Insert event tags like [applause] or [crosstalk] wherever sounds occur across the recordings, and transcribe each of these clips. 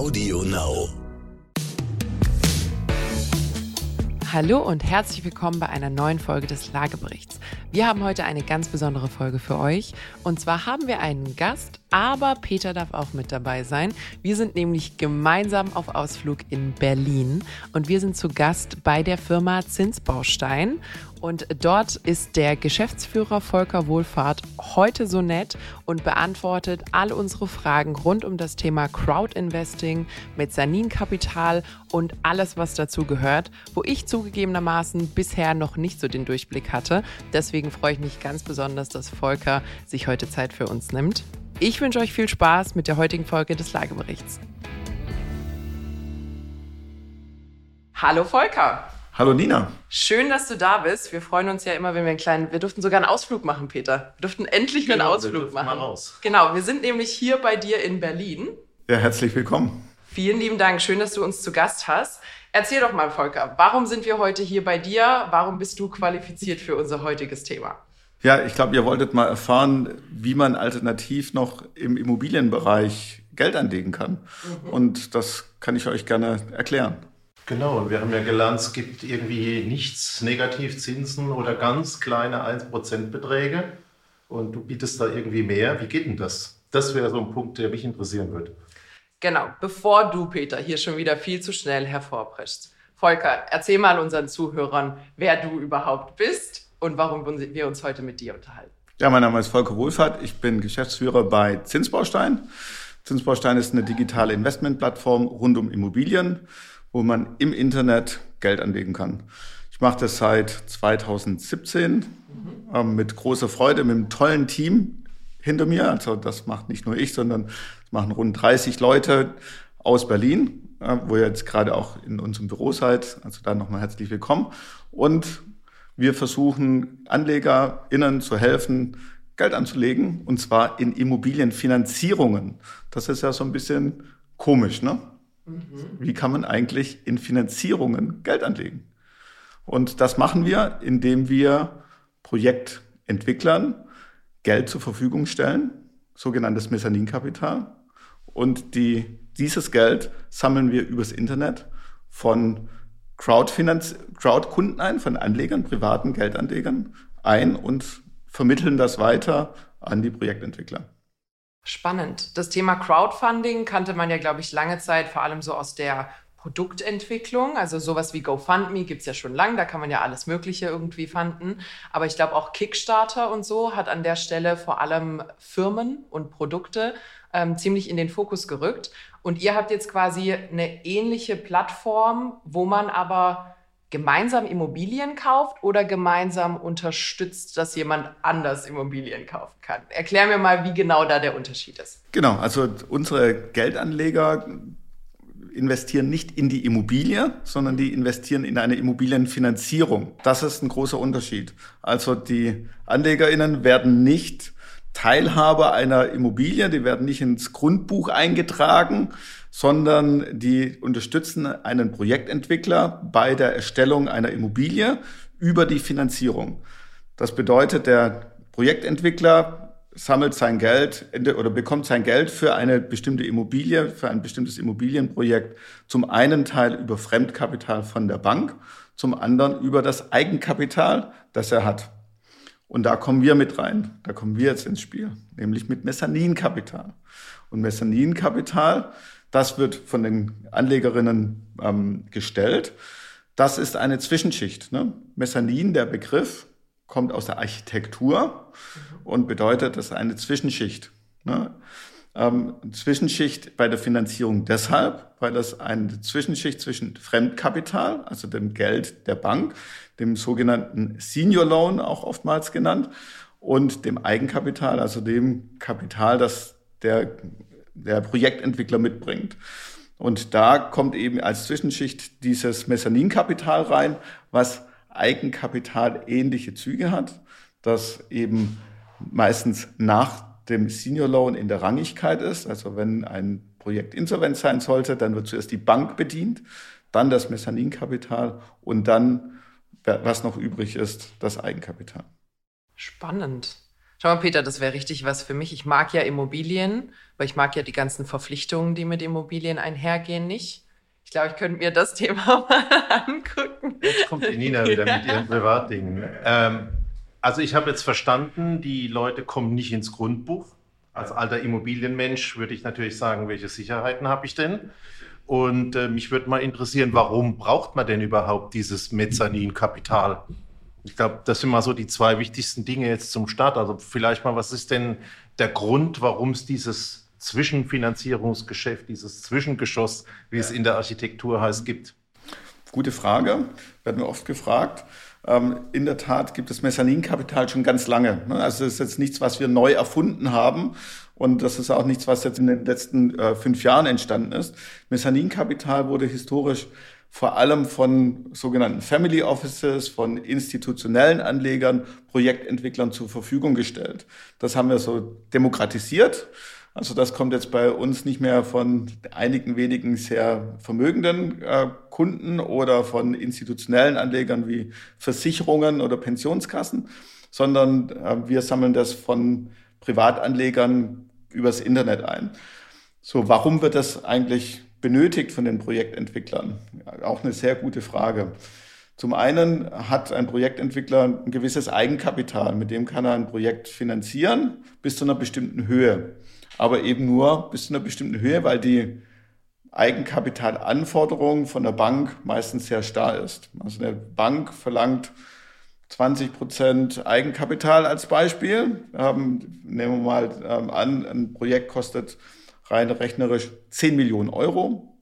Audio Now. Hallo und herzlich willkommen bei einer neuen Folge des Lageberichts. Wir haben heute eine ganz besondere Folge für euch. Und zwar haben wir einen Gast, aber Peter darf auch mit dabei sein. Wir sind nämlich gemeinsam auf Ausflug in Berlin und wir sind zu Gast bei der Firma Zinsbaustein. Und dort ist der Geschäftsführer Volker Wohlfahrt heute so nett und beantwortet all unsere Fragen rund um das Thema Crowdinvesting, Mezzaninkapital und alles, was dazu gehört, wo ich zugegebenermaßen bisher noch nicht so den Durchblick hatte. Deswegen freue ich mich ganz besonders, dass Volker sich heute Zeit für uns nimmt. Ich wünsche euch viel Spaß mit der heutigen Folge des Lageberichts. Hallo Volker. Hallo Nina. Schön, dass du da bist. Wir freuen uns ja immer, wenn wir einen kleinen, wir durften sogar einen Ausflug machen, Peter. Wir durften endlich einen Genau, wir Ausflug machen. mal raus. Genau, wir sind nämlich hier bei dir in Berlin. Ja, herzlich willkommen. Vielen lieben Dank, schön, dass du uns zu Gast hast. Erzähl doch mal, Volker, warum sind wir heute hier bei dir? Warum bist du qualifiziert für unser heutiges Thema? Ja, ich glaube, ihr wolltet mal erfahren, wie man alternativ noch im Immobilienbereich Geld anlegen kann. Und das kann ich euch gerne erklären. Genau, und wir haben ja gelernt, es gibt irgendwie nichts Negativzinsen oder ganz kleine 1% Beträge. Und du bietest da irgendwie mehr. Wie geht denn das? Das wäre so ein Punkt, der mich interessieren würde. Genau, bevor du, Peter, hier schon wieder viel zu schnell hervorbrichst. Volker, erzähl mal unseren Zuhörern, wer du überhaupt bist und warum wir uns heute mit dir unterhalten. Ja, mein Name ist Volker Wohlfahrt. Ich bin Geschäftsführer bei Zinsbaustein. Zinsbaustein ist eine digitale Investmentplattform rund um Immobilien, wo man im Internet Geld anlegen kann. Ich mache das seit 2017 ähm, mit großer Freude, mit einem tollen Team hinter mir. Also das macht nicht nur ich, sondern das machen rund 30 Leute aus Berlin, äh, wo ihr jetzt gerade auch in unserem Büro seid. Also da nochmal herzlich willkommen. Und wir versuchen AnlegerInnen zu helfen, Geld anzulegen, und zwar in Immobilienfinanzierungen. Das ist ja so ein bisschen komisch, ne? Wie kann man eigentlich in Finanzierungen Geld anlegen? Und das machen wir, indem wir Projektentwicklern Geld zur Verfügung stellen, sogenanntes Mezzaninkapital. Und die, dieses Geld sammeln wir übers Internet von Crowdfinanz Crowdkunden ein, von Anlegern, privaten Geldanlegern ein und vermitteln das weiter an die Projektentwickler. Spannend. Das Thema Crowdfunding kannte man ja, glaube ich, lange Zeit, vor allem so aus der Produktentwicklung. Also sowas wie GoFundMe gibt es ja schon lange, da kann man ja alles Mögliche irgendwie fanden. Aber ich glaube auch Kickstarter und so hat an der Stelle vor allem Firmen und Produkte ähm, ziemlich in den Fokus gerückt. Und ihr habt jetzt quasi eine ähnliche Plattform, wo man aber gemeinsam Immobilien kauft oder gemeinsam unterstützt, dass jemand anders Immobilien kaufen kann. Erklär mir mal, wie genau da der Unterschied ist. Genau, also unsere Geldanleger investieren nicht in die Immobilie, sondern die investieren in eine Immobilienfinanzierung. Das ist ein großer Unterschied. Also die AnlegerInnen werden nicht Teilhaber einer Immobilie, die werden nicht ins Grundbuch eingetragen, sondern die unterstützen einen Projektentwickler bei der Erstellung einer Immobilie über die Finanzierung. Das bedeutet, der Projektentwickler sammelt sein Geld oder bekommt sein Geld für eine bestimmte Immobilie, für ein bestimmtes Immobilienprojekt zum einen Teil über Fremdkapital von der Bank, zum anderen über das Eigenkapital, das er hat. Und da kommen wir mit rein. Da kommen wir jetzt ins Spiel, nämlich mit Mezzaninkapital. Und Mezzaninkapital, das wird von den Anlegerinnen ähm, gestellt. Das ist eine Zwischenschicht. Ne? Mezzanin, der Begriff, kommt aus der Architektur und bedeutet, das ist eine Zwischenschicht. Ne? Ähm, Zwischenschicht bei der Finanzierung deshalb, weil das eine Zwischenschicht zwischen Fremdkapital, also dem Geld der Bank, dem sogenannten Senior Loan auch oftmals genannt, und dem Eigenkapital, also dem Kapital, das der, der Projektentwickler mitbringt. Und da kommt eben als Zwischenschicht dieses Mezzaninkapital rein, was Eigenkapital ähnliche Züge hat, das eben meistens nach dem Senior Loan in der Rangigkeit ist. Also wenn ein Projekt insolvent sein sollte, dann wird zuerst die Bank bedient, dann das Mezzaninkapital und dann, was noch übrig ist, das Eigenkapital. Spannend. Schau mal, Peter, das wäre richtig was für mich. Ich mag ja Immobilien, weil ich mag ja die ganzen Verpflichtungen, die mit Immobilien einhergehen, nicht. Ich glaube, ich könnte mir das [laughs] Thema mal angucken. Jetzt kommt die Nina wieder mit ihren [laughs] Privatdingen. Ähm, also ich habe jetzt verstanden, die Leute kommen nicht ins Grundbuch. Als alter Immobilienmensch würde ich natürlich sagen, welche Sicherheiten habe ich denn? Und äh, mich würde mal interessieren, warum braucht man denn überhaupt dieses Mezzaninkapital? Ich glaube, das sind mal so die zwei wichtigsten Dinge jetzt zum Start. Also vielleicht mal, was ist denn der Grund, warum es dieses Zwischenfinanzierungsgeschäft, dieses Zwischengeschoss, wie es in der Architektur heißt, gibt? Gute Frage, werden wir oft gefragt. Ähm, in der Tat gibt es Mezzaninkapital schon ganz lange. Ne? Also es ist jetzt nichts, was wir neu erfunden haben. Und das ist auch nichts, was jetzt in den letzten äh, fünf Jahren entstanden ist. Mezzaninkapital wurde historisch vor allem von sogenannten Family Offices, von institutionellen Anlegern, Projektentwicklern zur Verfügung gestellt. Das haben wir so demokratisiert. Also das kommt jetzt bei uns nicht mehr von einigen wenigen sehr vermögenden äh, Kunden oder von institutionellen Anlegern wie Versicherungen oder Pensionskassen, sondern äh, wir sammeln das von Privatanlegern übers Internet ein. So, warum wird das eigentlich benötigt von den Projektentwicklern? Auch eine sehr gute Frage. Zum einen hat ein Projektentwickler ein gewisses Eigenkapital, mit dem kann er ein Projekt finanzieren bis zu einer bestimmten Höhe. Aber eben nur bis zu einer bestimmten Höhe, weil die Eigenkapitalanforderung von der Bank meistens sehr starr ist. Also eine Bank verlangt 20 Prozent Eigenkapital als Beispiel. Ähm, nehmen wir mal ähm, an, ein Projekt kostet rein rechnerisch 10 Millionen Euro.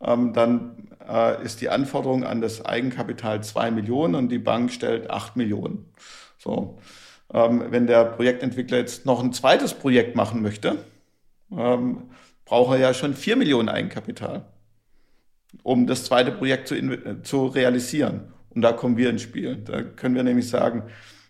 Ähm, dann äh, ist die Anforderung an das Eigenkapital 2 Millionen und die Bank stellt 8 Millionen. So. Ähm, wenn der Projektentwickler jetzt noch ein zweites Projekt machen möchte, ähm, braucht er ja schon 4 Millionen Eigenkapital, um das zweite Projekt zu, zu realisieren. Und da kommen wir ins Spiel. Da können wir nämlich sagen,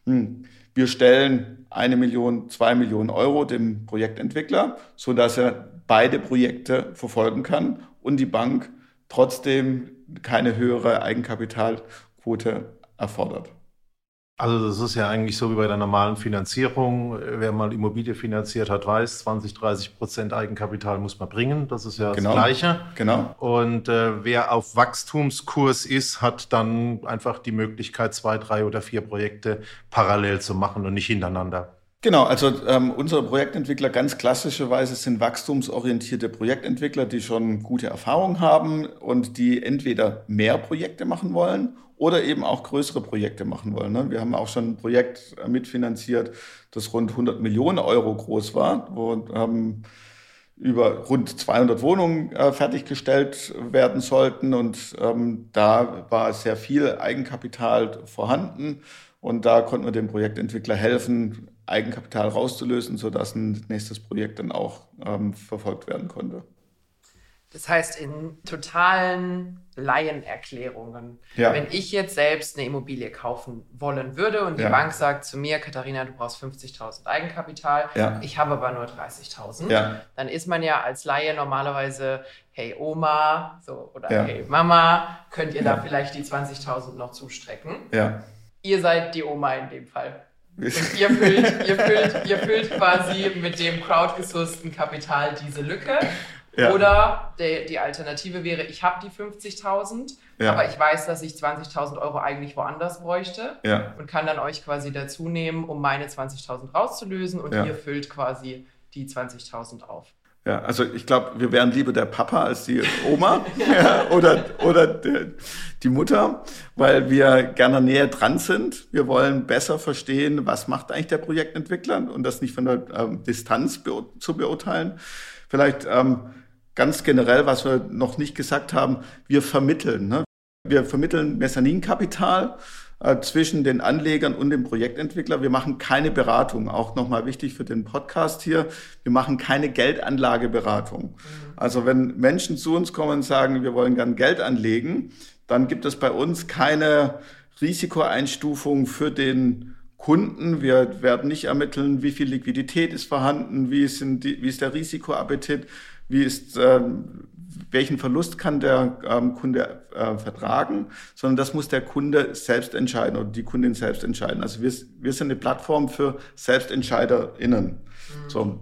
hm, wir stellen eine Million, zwei Millionen Euro dem Projektentwickler, so dass er beide Projekte verfolgen kann und die Bank trotzdem keine höhere Eigenkapitalquote erfordert. Also das ist ja eigentlich so wie bei der normalen Finanzierung. Wer mal Immobilie finanziert hat, weiß, 20, 30 Prozent Eigenkapital muss man bringen. Das ist ja genau, das Gleiche. Genau. Und äh, wer auf Wachstumskurs ist, hat dann einfach die Möglichkeit, zwei, drei oder vier Projekte parallel zu machen und nicht hintereinander. Genau, also ähm, unsere Projektentwickler ganz klassischerweise sind wachstumsorientierte Projektentwickler, die schon gute Erfahrung haben und die entweder mehr Projekte machen wollen oder eben auch größere Projekte machen wollen. Ne? Wir haben auch schon ein Projekt äh, mitfinanziert, das rund 100 Millionen Euro groß war, wo ähm, über rund 200 Wohnungen äh, fertiggestellt werden sollten und ähm, da war sehr viel Eigenkapital vorhanden und da konnten wir dem Projektentwickler helfen, Eigenkapital rauszulösen, sodass ein nächstes Projekt dann auch ähm, verfolgt werden konnte. Das heißt, in totalen Laienerklärungen, ja. wenn ich jetzt selbst eine Immobilie kaufen wollen würde und die ja. Bank sagt zu mir, Katharina, du brauchst 50.000 Eigenkapital, ja. ich habe aber nur 30.000, dann ist man ja als Laie normalerweise, hey Oma so, oder hey Mama, könnt ihr da vielleicht die 20.000 noch zustrecken? Ihr seid die Oma in dem Fall. Und ihr füllt, ihr, füllt, ihr füllt quasi mit dem crowdgesourcten Kapital diese Lücke. Ja. Oder die, die Alternative wäre, ich habe die 50.000, ja. aber ich weiß, dass ich 20.000 Euro eigentlich woanders bräuchte ja. und kann dann euch quasi dazu nehmen, um meine 20.000 rauszulösen und ihr füllt quasi die 20.000 auf. Ja, also ich glaube, wir wären lieber der Papa als die Oma [laughs] ja, oder, oder der, die Mutter, weil wir gerne näher dran sind. Wir wollen besser verstehen, was macht eigentlich der Projektentwickler und das nicht von der ähm, Distanz beur zu beurteilen. Vielleicht ähm, ganz generell, was wir noch nicht gesagt haben, wir vermitteln. Ne? Wir vermitteln Mezzaninkapital äh, zwischen den Anlegern und dem Projektentwickler. Wir machen keine Beratung, auch nochmal wichtig für den Podcast hier. Wir machen keine Geldanlageberatung. Also wenn Menschen zu uns kommen und sagen, wir wollen gern Geld anlegen, dann gibt es bei uns keine Risikoeinstufung für den Kunden. Wir werden nicht ermitteln, wie viel Liquidität ist vorhanden, wie ist, die, wie ist der Risikoappetit, wie ist, ähm, welchen Verlust kann der ähm, Kunde äh, vertragen, sondern das muss der Kunde selbst entscheiden oder die Kundin selbst entscheiden. Also wir, wir sind eine Plattform für SelbstentscheiderInnen. Mhm. So,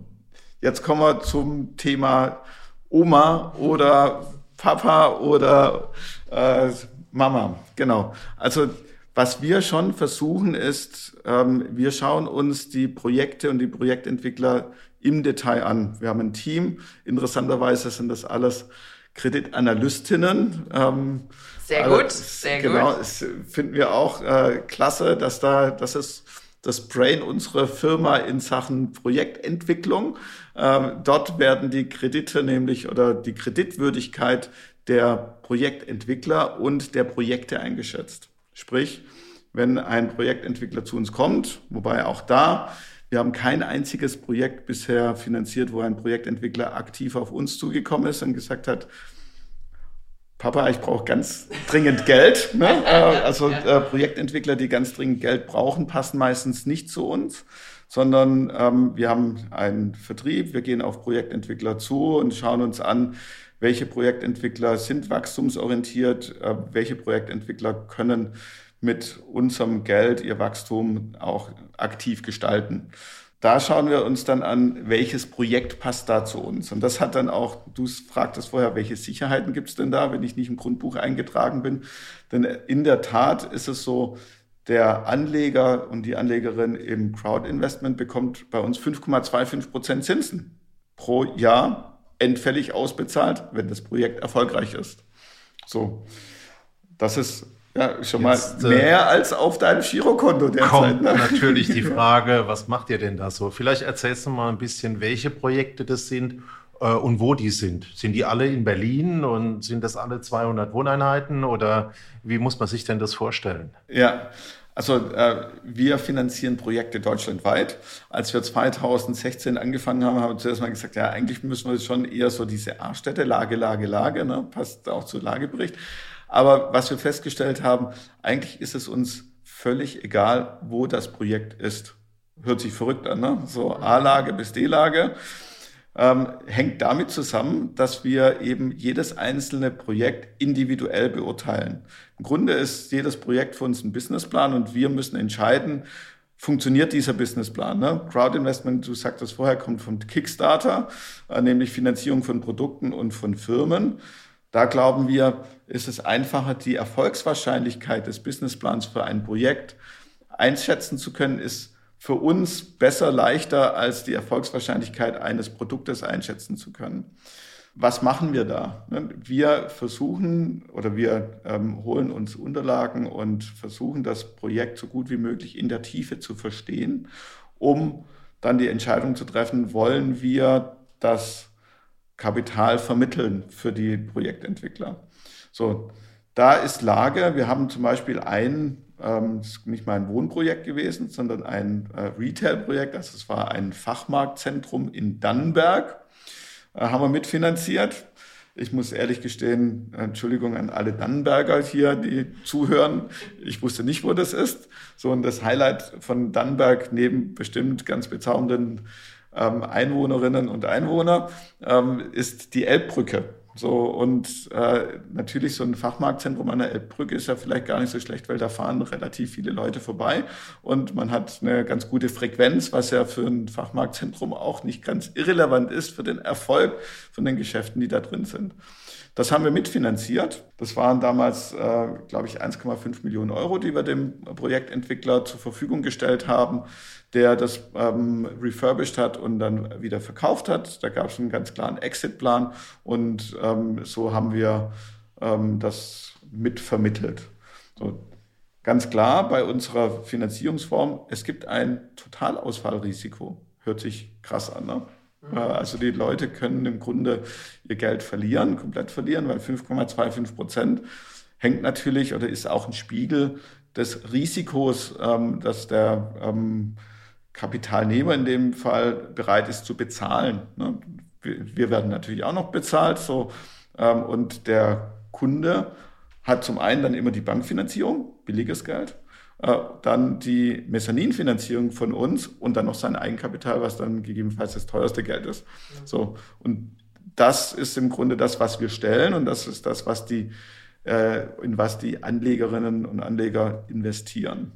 jetzt kommen wir zum Thema Oma oder Papa oder äh, Mama. Genau. Also was wir schon versuchen ist, ähm, wir schauen uns die Projekte und die Projektentwickler im Detail an. Wir haben ein Team. Interessanterweise sind das alles Kreditanalystinnen. Ähm, sehr gut, sehr genau, gut. Genau, das finden wir auch äh, klasse, dass da, das ist das Brain unserer Firma in Sachen Projektentwicklung. Ähm, dort werden die Kredite nämlich oder die Kreditwürdigkeit der Projektentwickler und der Projekte eingeschätzt. Sprich, wenn ein Projektentwickler zu uns kommt, wobei auch da, wir haben kein einziges Projekt bisher finanziert, wo ein Projektentwickler aktiv auf uns zugekommen ist und gesagt hat, Papa, ich brauche ganz dringend Geld. Ne? [laughs] Äh, also äh, Projektentwickler, die ganz dringend Geld brauchen, passen meistens nicht zu uns, sondern ähm, wir haben einen Vertrieb, wir gehen auf Projektentwickler zu und schauen uns an, welche Projektentwickler sind wachstumsorientiert, äh, welche Projektentwickler können mit unserem Geld ihr Wachstum auch aktiv gestalten. Da schauen wir uns dann an, welches Projekt passt da zu uns. Und das hat dann auch, du fragtest vorher, welche Sicherheiten gibt es denn da, wenn ich nicht im Grundbuch eingetragen bin. Denn in der Tat ist es so, der Anleger und die Anlegerin im Crowd-Investment bekommt bei uns 5,25 Prozent Zinsen pro Jahr endfällig ausbezahlt, wenn das Projekt erfolgreich ist. So, das ist ja schon Jetzt, mal äh, mehr äh, als auf deinem Girokonto derzeit. Kommt ne? natürlich die [laughs] Frage, was macht ihr denn da so? Vielleicht erzählst du mal ein bisschen, welche Projekte das sind äh, und wo die sind. Sind die alle in Berlin und sind das alle 200 Wohneinheiten oder wie muss man sich denn das vorstellen? Ja, also äh, wir finanzieren Projekte deutschlandweit. Als wir 2016 angefangen haben, haben wir zuerst mal gesagt, ja, eigentlich müssen wir schon eher so diese A-Städte, Lage, Lage, Lage, ne? passt auch zu Lagebericht. Aber was wir festgestellt haben, eigentlich ist es uns völlig egal, wo das Projekt ist. Hört sich verrückt an, ne? So A-Lage bis D-Lage ähm, hängt damit zusammen, dass wir eben jedes einzelne Projekt individuell beurteilen. Im Grunde ist jedes Projekt für uns ein Businessplan und wir müssen entscheiden, funktioniert dieser Businessplan. Ne? Crowdinvestment, du sagtest vorher, kommt vom Kickstarter, äh, nämlich Finanzierung von Produkten und von Firmen. Da glauben wir, ist es einfacher, die Erfolgswahrscheinlichkeit des Businessplans für ein Projekt einschätzen zu können, ist für uns besser, leichter als die Erfolgswahrscheinlichkeit eines Produktes einschätzen zu können. Was machen wir da? Wir versuchen oder wir ähm, holen uns Unterlagen und versuchen das Projekt so gut wie möglich in der Tiefe zu verstehen, um dann die Entscheidung zu treffen, wollen wir das Kapital vermitteln für die Projektentwickler. So, da ist Lage. Wir haben zum Beispiel ein ähm, das nicht mal ein Wohnprojekt gewesen, sondern ein äh, Retail-Projekt. Also es war ein Fachmarktzentrum in Dannenberg, äh, haben wir mitfinanziert. Ich muss ehrlich gestehen, Entschuldigung an alle Dannenberger hier, die zuhören. Ich wusste nicht, wo das ist. So, und das Highlight von Dannenberg neben bestimmt ganz bezaubernden ähm, Einwohnerinnen und Einwohner ähm, ist die Elbbrücke. So, und äh, natürlich so ein Fachmarktzentrum an der Elbbrücke ist ja vielleicht gar nicht so schlecht, weil da fahren relativ viele Leute vorbei und man hat eine ganz gute Frequenz, was ja für ein Fachmarktzentrum auch nicht ganz irrelevant ist für den Erfolg von den Geschäften, die da drin sind. Das haben wir mitfinanziert. Das waren damals, äh, glaube ich, 1,5 Millionen Euro, die wir dem Projektentwickler zur Verfügung gestellt haben der das ähm, refurbished hat und dann wieder verkauft hat. Da gab es einen ganz klaren Exit-Plan und ähm, so haben wir ähm, das mitvermittelt. So, ganz klar bei unserer Finanzierungsform, es gibt ein Totalausfallrisiko. Hört sich krass an, ne? Also die Leute können im Grunde ihr Geld verlieren, komplett verlieren, weil 5,25 Prozent hängt natürlich oder ist auch ein Spiegel des Risikos, ähm, dass der ähm, Kapitalnehmer in dem Fall bereit ist zu bezahlen. Ne? Wir werden natürlich auch noch bezahlt, so ähm, und der Kunde hat zum einen dann immer die Bankfinanzierung, billiges Geld, äh, dann die Mezzaninfinanzierung von uns und dann noch sein Eigenkapital, was dann gegebenenfalls das teuerste Geld ist. So und das ist im Grunde das, was wir stellen und das ist das, was die, äh, in was die Anlegerinnen und Anleger investieren.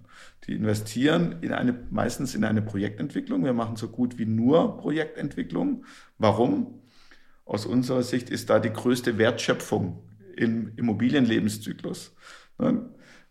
Die investieren in eine, meistens in eine Projektentwicklung. Wir machen so gut wie nur Projektentwicklung. Warum? Aus unserer Sicht ist da die größte Wertschöpfung im Immobilienlebenszyklus. Ne?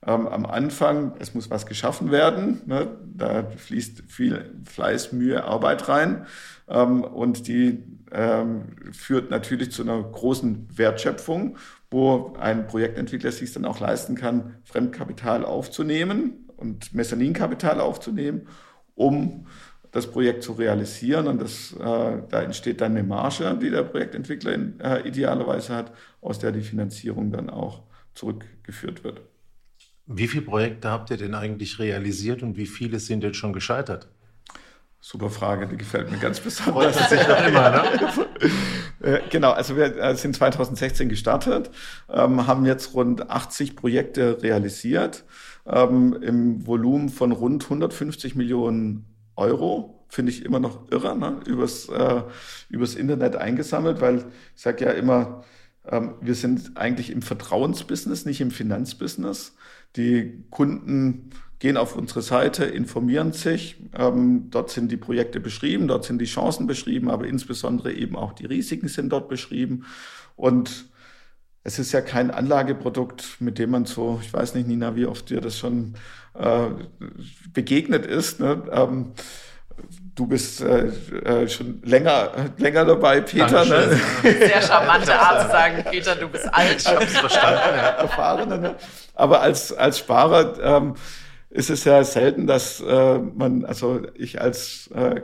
Ähm, am Anfang, es muss was geschaffen werden, ne? da fließt viel Fleiß, Mühe, Arbeit rein ähm, und die ähm, führt natürlich zu einer großen Wertschöpfung, wo ein Projektentwickler sich dann auch leisten kann, Fremdkapital aufzunehmen und Mezzaninkapital aufzunehmen, um das Projekt zu realisieren. Und das, äh, da entsteht dann eine Marge, die der Projektentwickler in, äh, idealerweise hat, aus der die Finanzierung dann auch zurückgeführt wird. Wie viele Projekte habt ihr denn eigentlich realisiert und wie viele sind jetzt schon gescheitert? Super Frage, die gefällt mir ganz besonders. Freut sich immer, ne? [laughs] Äh, genau, also wir äh, sind 2016 gestartet, ähm, haben jetzt rund 80 Projekte realisiert ähm, im Volumen von rund 150 Millionen Euro. Finde ich immer noch irre, ne? übers, äh, übers Internet eingesammelt, weil ich sage ja immer, ähm, wir sind eigentlich im Vertrauensbusiness, nicht im Finanzbusiness. Die Kunden gehen auf unsere Seite, informieren sich. Ähm, dort sind die Projekte beschrieben, dort sind die Chancen beschrieben, aber insbesondere eben auch die Risiken sind dort beschrieben. Und es ist ja kein Anlageprodukt, mit dem man so, ich weiß nicht, Nina, wie oft dir das schon äh, begegnet ist. Ne? Ähm, du bist äh, äh, schon länger, länger dabei, Peter. Ne? Sehr charmante Art zu sagen, Peter, du bist alt. Ich hab's verstanden. Ja. Erfahrene, ne? Aber als, als Sparer ähm, ist es ja selten, dass äh, man, also ich als äh,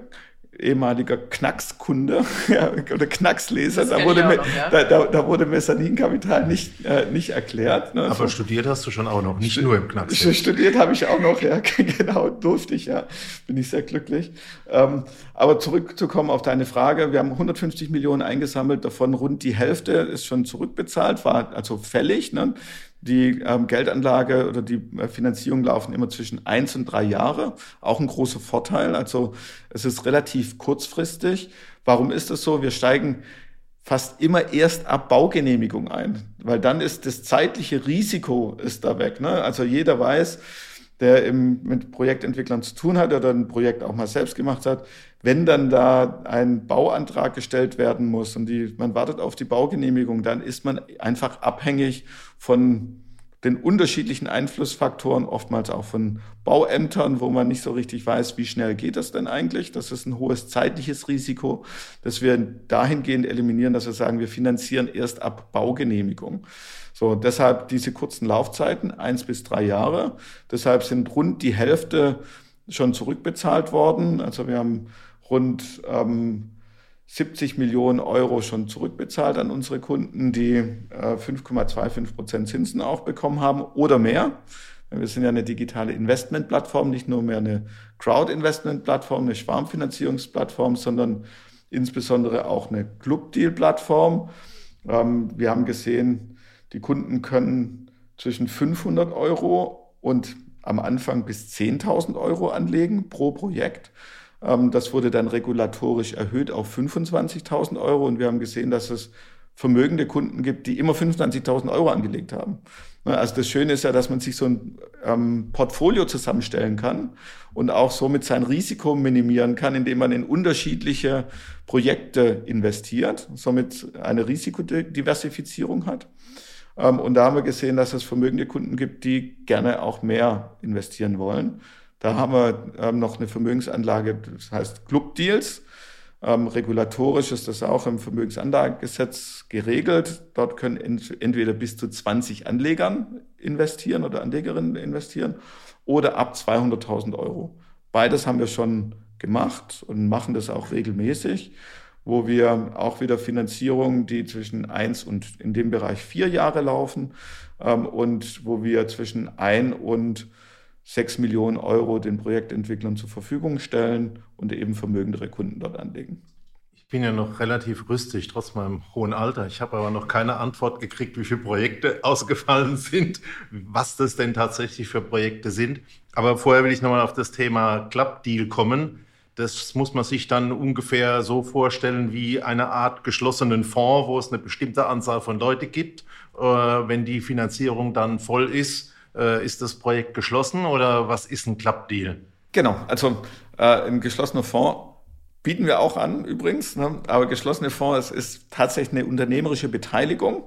ehemaliger Knackskunde [laughs] ja, oder Knacksleser, da wurde, mir, noch, ja? da, da, da, wurde Mezzaninkapital nicht, äh, nicht erklärt. Ne? Aber so. studiert hast du schon auch noch, nicht St nur im Knacks. [laughs] Studiert habe ich auch noch, ja, [laughs] genau, durfte ich, ja, bin ich sehr glücklich. Ähm, aber zurückzukommen auf deine Frage, wir haben 150 Millionen eingesammelt, davon rund die Hälfte ist schon zurückbezahlt, war also fällig. Ne? Die ähm, Geldanlage oder die äh, Finanzierung laufen immer zwischen eins und drei Jahre. Auch ein großer Vorteil. Also es ist relativ kurzfristig. Warum ist das so? Wir steigen fast immer erst ab Baugenehmigung ein, weil dann ist das zeitliche Risiko ist da weg. Ne? Also jeder weiß, der im, mit Projektentwicklern zu tun hat oder ein Projekt auch mal selbst gemacht hat, wenn dann da ein Bauantrag gestellt werden muss und die, man wartet auf die Baugenehmigung, dann ist man einfach abhängig von den unterschiedlichen Einflussfaktoren, oftmals auch von Bauämtern, wo man nicht so richtig weiß, wie schnell geht das denn eigentlich. Das ist ein hohes zeitliches Risiko, das wir dahingehend eliminieren, dass wir sagen, wir finanzieren erst ab Baugenehmigung. So, deshalb diese kurzen Laufzeiten, eins bis drei Jahre. Deshalb sind rund die Hälfte schon zurückbezahlt worden. Also wir haben rund ähm, 70 Millionen Euro schon zurückbezahlt an unsere Kunden, die äh, 5,25 Prozent Zinsen auch bekommen haben oder mehr. Wir sind ja eine digitale Investmentplattform, nicht nur mehr eine Crowd-Investment-Plattform, eine Schwarmfinanzierungsplattform, sondern insbesondere auch eine Club-Deal-Plattform. Ähm, wir haben gesehen, die Kunden können zwischen 500 Euro und am Anfang bis 10.000 Euro anlegen pro Projekt. Ähm, das wurde dann regulatorisch erhöht auf 25.000 Euro und wir haben gesehen, dass es vermögende Kunden gibt, die immer 25.000 Euro angelegt haben. Ne, also das Schöne ist ja, dass man sich so ein ähm, Portfolio zusammenstellen kann und auch somit sein Risiko minimieren kann, indem man in unterschiedliche Projekte investiert, somit eine Risikodiversifizierung hat. Ähm, und da haben wir gesehen, dass es vermögende Kunden gibt, die gerne auch mehr investieren wollen. Da haben wir ähm, noch eine Vermögensanlage, das heißt Club Deals. Ähm, regulatorisch ist das auch im Vermögensanlagegesetz geregelt. Dort können entweder bis zu 20 Anlegern investieren oder Anlegerinnen investieren oder ab 200.000 Euro. Beides haben wir schon gemacht und machen das auch regelmäßig wo wir auch wieder Finanzierungen, die zwischen eins und in dem Bereich vier Jahre laufen ähm, und wo wir zwischen ein und sechs Millionen Euro den Projektentwicklern zur Verfügung stellen und eben vermögendere Kunden dort anlegen. Ich bin ja noch relativ rüstig, trotz meinem hohen Alter. Ich habe aber noch keine Antwort gekriegt, wie viele Projekte [laughs] ausgefallen sind, was das denn tatsächlich für Projekte sind. Aber vorher will ich nochmal auf das Thema Club Deal kommen Das muss man sich dann ungefähr so vorstellen wie eine Art geschlossenen Fonds, wo es eine bestimmte Anzahl von Leuten gibt. Äh, wenn die Finanzierung dann voll ist, äh, ist das Projekt geschlossen oder was ist ein Club-Deal? Genau, also äh, ein geschlossener Fonds bieten wir auch an übrigens, ne? aber geschlossene Fonds ist, ist tatsächlich eine unternehmerische Beteiligung.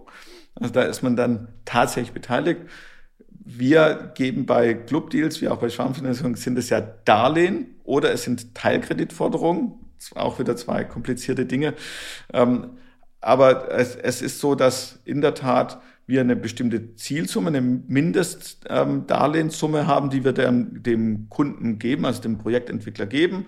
Also da ist man dann tatsächlich beteiligt. Wir geben bei Clubdeals, wie auch bei Schwarmfinanzierung, sind es ja Darlehen oder es sind Teilkreditforderungen. Auch wieder zwei komplizierte Dinge. Ähm, aber es, es ist so, dass in der Tat wir eine bestimmte Zielsumme, eine Mindestdarlehenssumme haben, die wir dem, dem Kunden geben, also dem Projektentwickler geben.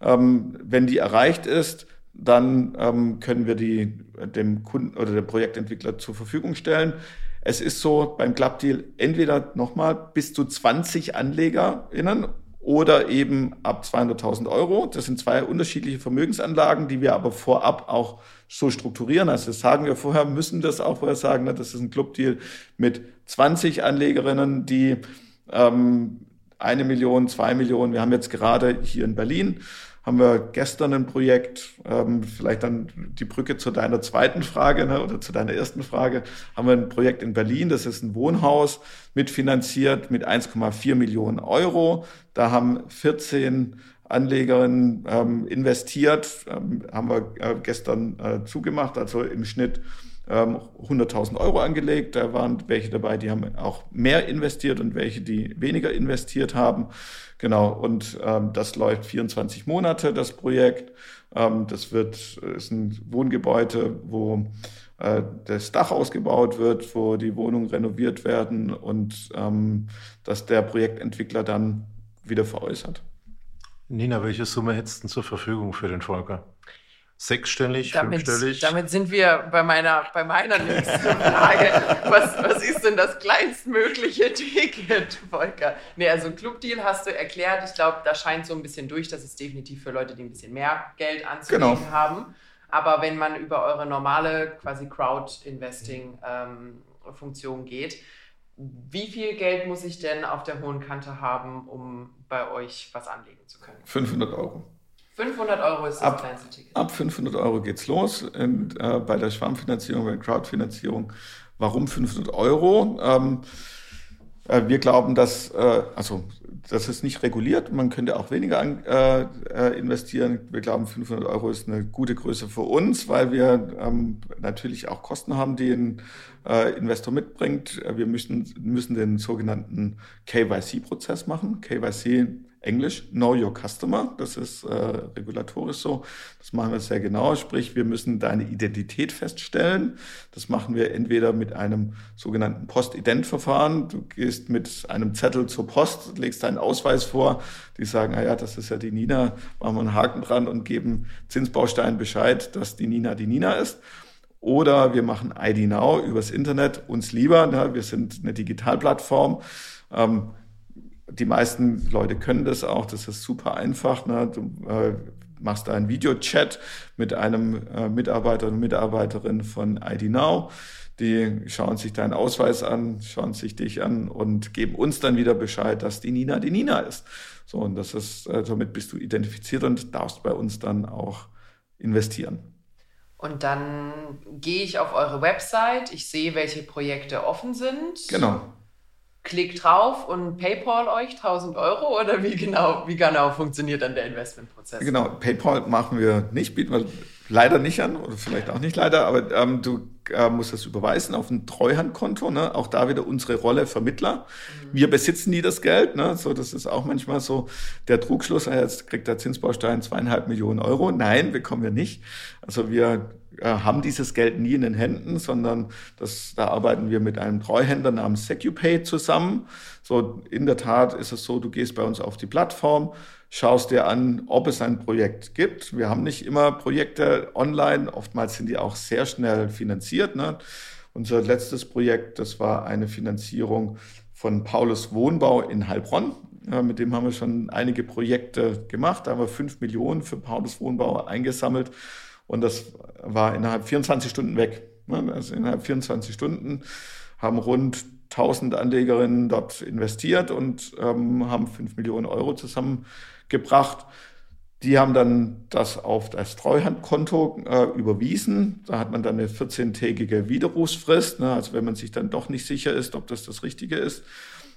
Ähm, wenn die erreicht ist, dann ähm, können wir die dem Kunden oder dem Projektentwickler zur Verfügung stellen. Es ist so beim Club Deal entweder nochmal bis zu 20 AnlegerInnen oder eben ab 200.000 Euro. Das sind zwei unterschiedliche Vermögensanlagen, die wir aber vorab auch so strukturieren. Also das sagen wir vorher, müssen das auch vorher sagen. Ne? Das ist ein Clubdeal mit 20 Anlegerinnen, die ähm, eine Million, zwei Millionen. Wir haben jetzt gerade hier in Berlin haben wir gestern ein Projekt, ähm, vielleicht dann die Brücke zu deiner zweiten Frage ne, oder zu deiner ersten Frage, haben wir ein Projekt in Berlin, das ist ein Wohnhaus, mitfinanziert mit 1,4 Millionen Euro. Da haben 14 Anlegerinnen ähm, investiert, ähm, haben wir äh, gestern äh, zugemacht, also im Schnitt 100.000 ähm, Euro angelegt. Da waren welche dabei, die haben auch mehr investiert und welche, die weniger investiert haben. Genau, und ähm, das läuft 24 Monate, das Projekt. Ähm, das wird, ist ein Wohngebäude, wo äh, das Dach ausgebaut wird, wo die Wohnungen renoviert werden und ähm, dass der Projektentwickler dann wieder veräußert. Nina, welche Summe hättest du zur Verfügung für den Volker? Sechsstellig, damit, fünfstellig? Damit sind wir bei meiner, bei meiner nächsten Frage. was, was ist denn das kleinstmögliche Ticket, Volker? Nee, also Clubdeal hast du erklärt. Ich glaube, da scheint so ein bisschen durch, dass es definitiv für Leute, die ein bisschen mehr Geld anzulegen genau. haben. Aber wenn man über eure normale quasi Crowd-Investing-Funktion ähm, geht, wie viel Geld muss ich denn auf der hohen Kante haben, um bei euch was anlegen zu können? 500 Euro. 500 Euro ist das ab, kleinste Ticket. Ab 500 Euro geht's los und, äh, bei der Schwarmfinanzierung, bei der Crowdfinanzierung. Warum 500 Euro? Ähm, äh, wir glauben, dass, äh, also, das ist nicht reguliert. Man könnte auch weniger an, äh, äh investieren. Wir glauben, 500 Euro ist eine gute Größe für uns, weil wir ähm, natürlich auch Kosten haben, die ein äh, Investor mitbringt. Wir müssen, müssen den sogenannten KYC-Prozess machen. KYC Englisch, Know Your Customer. Das ist äh, regulatorisch so. Das machen wir sehr genau. Sprich, wir müssen deine Identität feststellen. Das machen wir entweder mit einem sogenannten Post-Ident-Verfahren. Du gehst mit einem Zettel zur Post, legst deinen Ausweis vor. Die sagen, ah ja, das ist ja die Nina. Machen wir einen Haken dran und geben Zinsbaustein Bescheid, dass die Nina die Nina ist. Oder wir machen ID Now übers Internet, uns lieber. Ne? Wir sind eine Digitalplattform. Ähm, die meisten Leute können das auch, das ist super einfach. Ne? Du äh, machst einen Videochat mit einem äh, Mitarbeiter und Mitarbeiterin von ID Now. Die schauen sich deinen Ausweis an, schauen sich dich an und geben uns dann wieder Bescheid, dass die Nina die Nina ist. So, und das ist, äh, somit bist du identifiziert und darfst bei uns dann auch investieren. Und dann gehe ich auf eure Website, ich sehe, welche Projekte offen sind. Genau klick drauf und PayPal euch 1000 Euro oder wie genau, wie genau funktioniert dann der Investmentprozess? Genau, PayPal machen wir nicht, bieten wir leider nicht an oder vielleicht auch nicht leider, aber ähm, du äh, musst das überweisen auf ein Treuhandkonto. Ne? Auch da wieder unsere Rolle Vermittler. Mhm. Wir besitzen nie das Geld. Ne? So, das ist auch manchmal so der Trugschluss. Ah, jetzt kriegt der Zinsbaustein zweieinhalb Millionen Euro. Nein, bekommen wir nicht. Also wir haben dieses Geld nie in den Händen, sondern das, da arbeiten wir mit einem Treuhänder namens SecuPay zusammen. So, in der Tat ist es so, du gehst bei uns auf die Plattform, schaust dir an, ob es ein Projekt gibt. Wir haben nicht immer Projekte online, oftmals sind die auch sehr schnell finanziert. Ne? Unser letztes Projekt, das war eine Finanzierung von Paulus Wohnbau in Heilbronn. Ja, mit dem haben wir schon einige Projekte gemacht. Da haben wir fünf Millionen für Paulus Wohnbau eingesammelt. Und das war innerhalb 24 Stunden weg. Ne? Also innerhalb 24 Stunden haben rund 1000 Anlegerinnen dort investiert und ähm, haben 5 Millionen Euro zusammengebracht. Die haben dann das auf das Treuhandkonto äh, überwiesen. Da hat man dann eine 14-tägige Widerrufsfrist. Ne? Also wenn man sich dann doch nicht sicher ist, ob das das Richtige ist.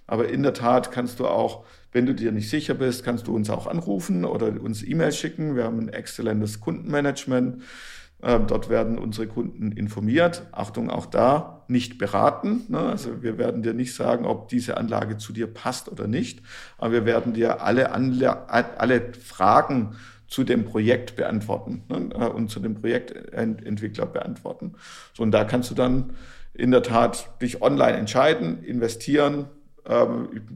Aber in der Tat kannst du auch, wenn du dir nicht sicher bist, kannst du uns auch anrufen oder uns E-Mails schicken. Wir haben ein exzellentes Kundenmanagement. Ähm, dort werden unsere Kunden informiert. Achtung, auch da nicht beraten. Ne? Also wir werden dir nicht sagen, ob diese Anlage zu dir passt oder nicht. Aber wir werden dir alle, Anla alle Fragen zu dem Projekt beantworten ne? Äh, und zu dem Projektentwickler beantworten. So, und da kannst du dann in der Tat dich online entscheiden, investieren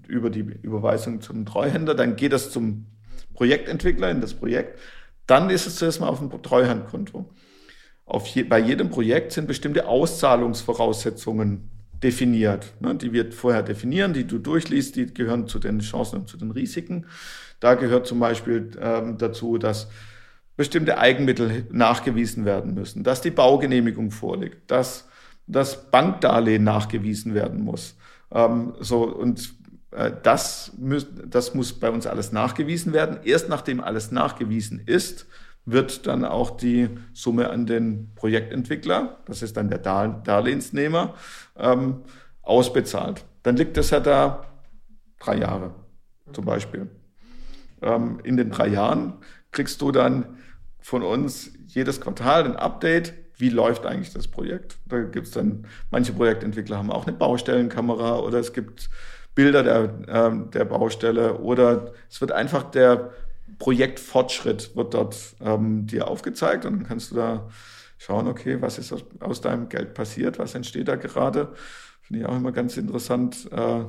über die Überweisung zum Treuhänder. Dann geht das zum Projektentwickler in das Projekt. Dann ist es zuerst mal auf dem Treuhandkonto je, bei jedem Projekt sind bestimmte Auszahlungsvoraussetzungen definiert, ne, die wir vorher definieren, die du durchliest, die gehören zu den Chancen und zu den Risiken. Da gehört zum Beispiel ähm, dazu, dass bestimmte Eigenmittel nachgewiesen werden müssen, dass die Baugenehmigung vorliegt, dass das Bankdarlehen nachgewiesen werden muss. Ähm, so und äh, das, muss, das muss bei uns alles nachgewiesen werden. Erst nachdem alles nachgewiesen ist, wird dann auch die Summe an den Projektentwickler, das ist dann der Darlehensnehmer, ähm, ausbezahlt. Dann liegt das ja da drei Jahre zum Beispiel. Ähm, in den drei Jahren kriegst du dann von uns jedes Quartal ein Update, wie läuft eigentlich das Projekt. Da gibt es dann, manche Projektentwickler haben auch eine Baustellenkamera oder es gibt Bilder der, äh, der Baustelle oder es wird einfach der Projektfortschritt wird dort ähm, dir aufgezeigt und dann kannst du da schauen, okay, was ist aus, aus deinem Geld passiert, was entsteht da gerade. Finde ich auch immer ganz interessant. Äh,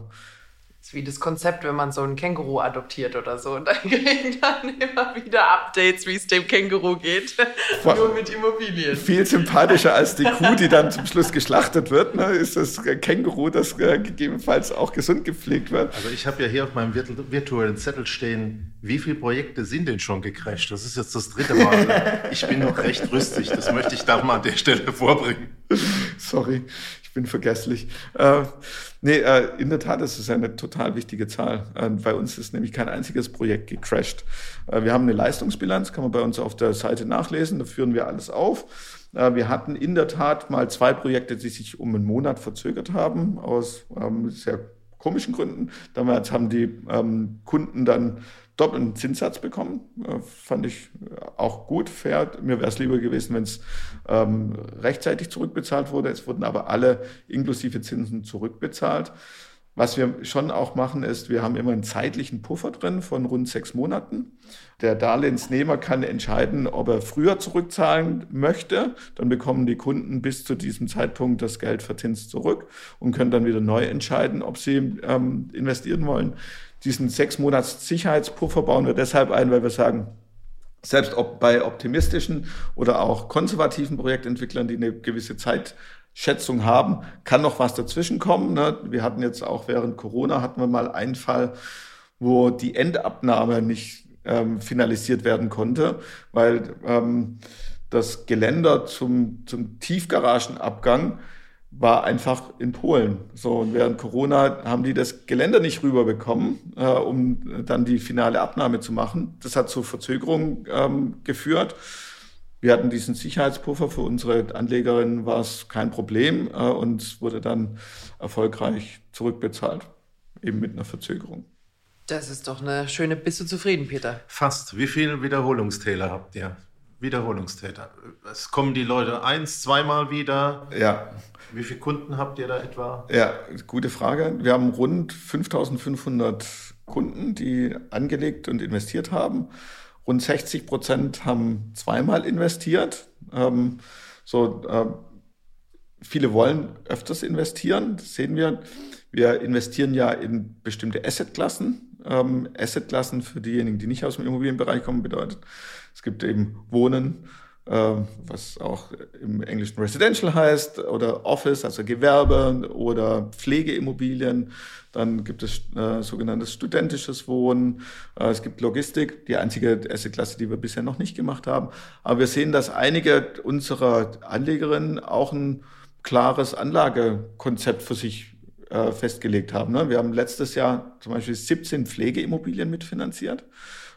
ist wie das Konzept, wenn man so ein Känguru adoptiert oder so. Und [laughs] dann kriegen dann immer wieder Updates, wie es dem Känguru geht. Nur mit Immobilien. Viel sympathischer als die Kuh, die dann zum Schluss geschlachtet wird, ne, ist das Känguru, das äh, gegebenenfalls auch gesund gepflegt wird. Also ich habe ja hier auf meinem virtuellen Zettel stehen, wie viele Projekte sind denn schon gecrashed? Das ist jetzt das dritte Mal. ich bin noch recht rüstig. Das möchte ich da mal an der Stelle vorbringen. Sorry ich bin vergesslich. Äh, nee, äh, in der Tat ist es eine total wichtige Zahl. Äh, bei uns ist nämlich kein einziges Projekt gecrashed. Äh, wir haben eine Leistungsbilanz, kann man bei uns auf der Seite nachlesen, da führen wir alles auf. Äh, wir hatten in der Tat mal zwei Projekte, die sich um einen Monat verzögert haben, aus ähm, sehr komischen Gründen. Damals haben die ähm, Kunden dann doppelten Zinssatz bekommen. Äh, fand ich auch gut, fair. Mir wäre es lieber gewesen, wenn es ähm, rechtzeitig zurückbezahlt wurde. Es wurden aber alle inklusive Zinsen zurückbezahlt. Was wir schon auch machen, ist, wir haben immer einen zeitlichen Puffer drin von rund sechs Monaten. Der Darlehensnehmer kann entscheiden, ob er früher zurückzahlen möchte. Dann bekommen die Kunden bis zu diesem Zeitpunkt das Geld verzinst zurück und können dann wieder neu entscheiden, ob sie ähm, investieren wollen. Diesen sechs Monats Sicherheitspuffer bauen wir deshalb ein, weil wir sagen, selbst ob bei optimistischen oder auch konservativen Projektentwicklern, die eine gewisse Zeitschätzung haben, kann noch was dazwischen kommen. Ne? Wir hatten jetzt auch während Corona hatten wir mal einen Fall, wo die Endabnahme nicht ähm, finalisiert werden konnte, weil ähm, das Geländer zum, zum Tiefgaragenabgang war einfach in Polen. So, und während Corona haben die das Geländer nicht rüberbekommen, äh, um dann die finale Abnahme zu machen. Das hat zu Verzögerungen ähm, geführt. Wir hatten diesen Sicherheitspuffer für unsere Anlegerinnen, war es kein Problem äh, und wurde dann erfolgreich zurückbezahlt, eben mit einer Verzögerung. Das ist doch eine schöne. Bist du zufrieden, Peter? Fast. Wie viele Wiederholungstäler habt ihr? Wiederholungstäter. Es kommen die Leute eins, zweimal wieder. Ja. Wie viele Kunden habt ihr da etwa? Ja, gute Frage. Wir haben rund 5500 Kunden, die angelegt und investiert haben. Rund 60 Prozent haben zweimal investiert. Ähm, so, äh, viele wollen öfters investieren. Das sehen wir. Wir investieren ja in bestimmte Assetklassen. Ähm, Assetklassen für diejenigen, die nicht aus dem Immobilienbereich kommen, bedeutet, es gibt eben Wohnen, was auch im Englischen Residential heißt, oder Office, also Gewerbe oder Pflegeimmobilien. Dann gibt es äh, sogenanntes studentisches Wohnen. Äh, es gibt Logistik, die einzige Asset-Klasse, die wir bisher noch nicht gemacht haben. Aber wir sehen, dass einige unserer Anlegerinnen auch ein klares Anlagekonzept für sich äh, festgelegt haben. Ne? Wir haben letztes Jahr zum Beispiel 17 Pflegeimmobilien mitfinanziert.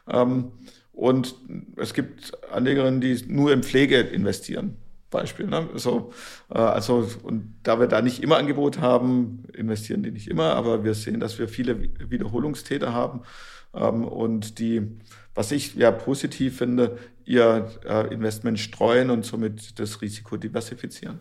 Ähm, Und es gibt Anlegerinnen, die nur in Pflege investieren. Beispiel. Ne? So, äh, also, und da wir da nicht immer Angebot haben, investieren die nicht immer, aber wir sehen, dass wir viele Wiederholungstäter haben ähm, und die, was ich ja positiv finde, ihr äh, Investment streuen und somit das Risiko diversifizieren.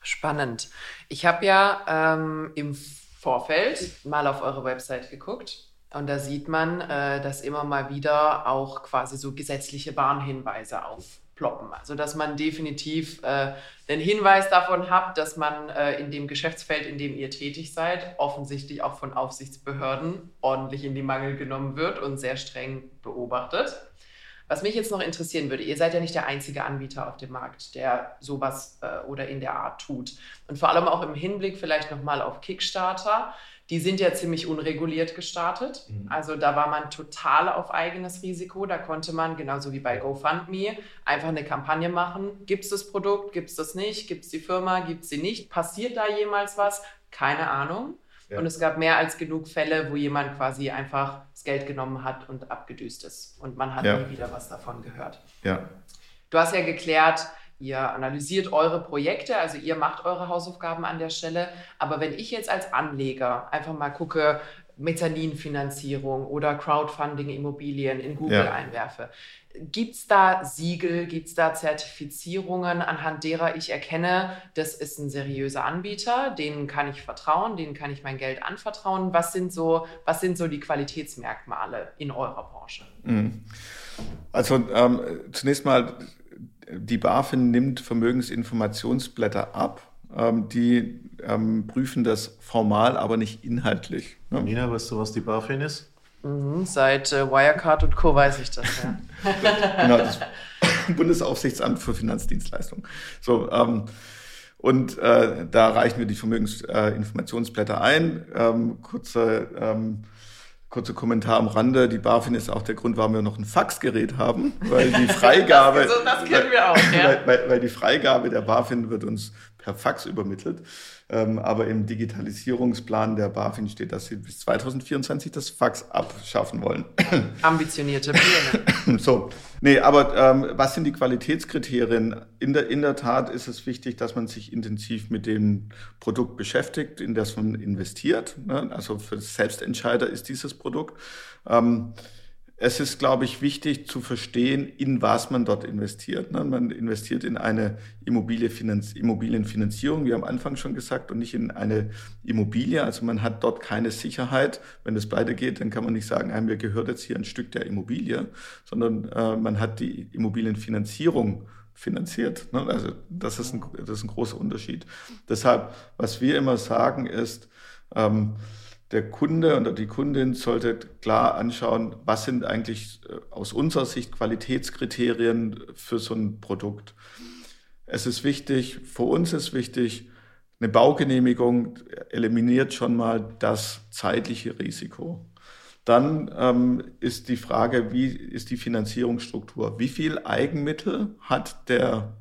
Spannend. Ich habe ja ähm, im Vorfeld mal auf eure Website geguckt und da sieht man, äh, dass immer mal wieder auch quasi so gesetzliche Warnhinweise aufploppen. Also dass man definitiv äh, den Hinweis davon hat, dass man äh, in dem Geschäftsfeld, in dem ihr tätig seid, offensichtlich auch von Aufsichtsbehörden ordentlich in die Mangel genommen wird und sehr streng beobachtet. Was mich jetzt noch interessieren würde, ihr seid ja nicht der einzige Anbieter auf dem Markt, der sowas äh, oder in der Art tut. Und vor allem auch im Hinblick vielleicht nochmal auf Kickstarter. Die sind ja ziemlich unreguliert gestartet. Mhm. Also da war man total auf eigenes Risiko. Da konnte man, genauso wie bei GoFundMe, einfach eine Kampagne machen. Gibt es das Produkt? Gibt es das nicht? Gibt es die Firma? Gibt es sie nicht? Passiert da jemals was? Keine Ahnung. Ja. Und es gab mehr als genug Fälle, wo jemand quasi einfach das Geld genommen hat und abgedüst ist. Und man hat ja. nie wieder was davon gehört. Ja. Du hast ja geklärt, ihr analysiert eure Projekte, also ihr macht eure Hausaufgaben an der Stelle. Aber wenn ich jetzt als Anleger einfach mal gucke, Mezzaninfinanzierung oder Crowdfunding Immobilien in Google ja. einwerfe, Gibt es da Siegel, gibt es da Zertifizierungen, anhand derer ich erkenne, das ist ein seriöser Anbieter, denen kann ich vertrauen, denen kann ich mein Geld anvertrauen? Was sind so, was sind so die Qualitätsmerkmale in eurer Branche? Mhm. Also ähm, zunächst mal, die BaFin nimmt Vermögensinformationsblätter ab. Ähm, die ähm, prüfen das formal, aber nicht inhaltlich. Ne? Nina, weißt du, was die BaFin ist? Mhm, seit äh, Wirecard und Co. weiß ich das, ja. [laughs] genau, das [laughs] Bundesaufsichtsamt für Finanzdienstleistungen. So, ähm, und äh, da reichen wir die Vermögensinformationsblätter äh, ein. Ähm, kurze, ähm, kurze Kommentar am Rande. Die BaFin ist auch der Grund, warum wir noch ein Faxgerät haben, weil die [laughs] Freigabe, das, das kennen wir auch, ja. weil, weil, weil die Freigabe der BaFin wird uns per Fax übermittelt. Ähm, aber im Digitalisierungsplan der BaFin steht, dass sie bis 2024 das Fax abschaffen wollen. [coughs] Ambitionierte Pläne. [coughs] so, nee, aber ähm, was sind die Qualitätskriterien? In der, in der Tat ist es wichtig, dass man sich intensiv mit dem Produkt beschäftigt, in das man investiert. Ne? Also für Selbstentscheider ist dieses Produkt. Ähm, es ist, glaube ich, wichtig zu verstehen, in was man dort investiert. Ne? Man investiert in eine Immobilie Immobilienfinanzierung, wie am Anfang schon gesagt, und nicht in eine Immobilie. Also man hat dort keine Sicherheit. Wenn das pleite geht, dann kann man nicht sagen, mir gehört jetzt hier ein Stück der Immobilie, sondern äh, man hat die Immobilienfinanzierung finanziert. Ne? Also das ist, ein, das ist ein großer Unterschied. Deshalb, was wir immer sagen, ist, ähm, der Kunde oder die Kundin sollte klar anschauen, was sind eigentlich äh, aus unserer Sicht Qualitätskriterien für so ein Produkt. Es ist wichtig, für uns ist wichtig, eine Baugenehmigung eliminiert schon mal das zeitliche Risiko. Dann ähm, ist die Frage, wie ist die Finanzierungsstruktur? Wie viel Eigenmittel hat der,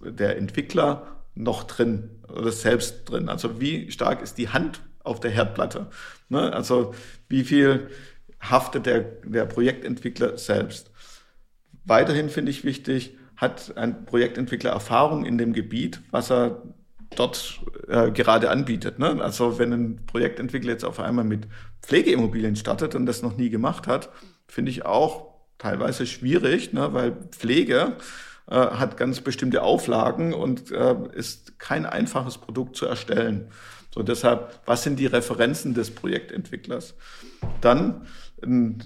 der Entwickler noch drin oder selbst drin? Also wie stark ist die Hand auf der Herdplatte. Ne? Also wie viel haftet der, der Projektentwickler selbst? Weiterhin finde ich wichtig, hat ein Projektentwickler Erfahrung in dem Gebiet, was er dort äh, gerade anbietet. Ne? Also wenn ein Projektentwickler jetzt auf einmal mit Pflegeimmobilien startet und das noch nie gemacht hat, finde ich auch teilweise schwierig, ne? weil Pflege äh, hat ganz bestimmte Auflagen und äh, ist kein einfaches Produkt zu erstellen. So deshalb, was sind die Referenzen des Projektentwicklers? Dann,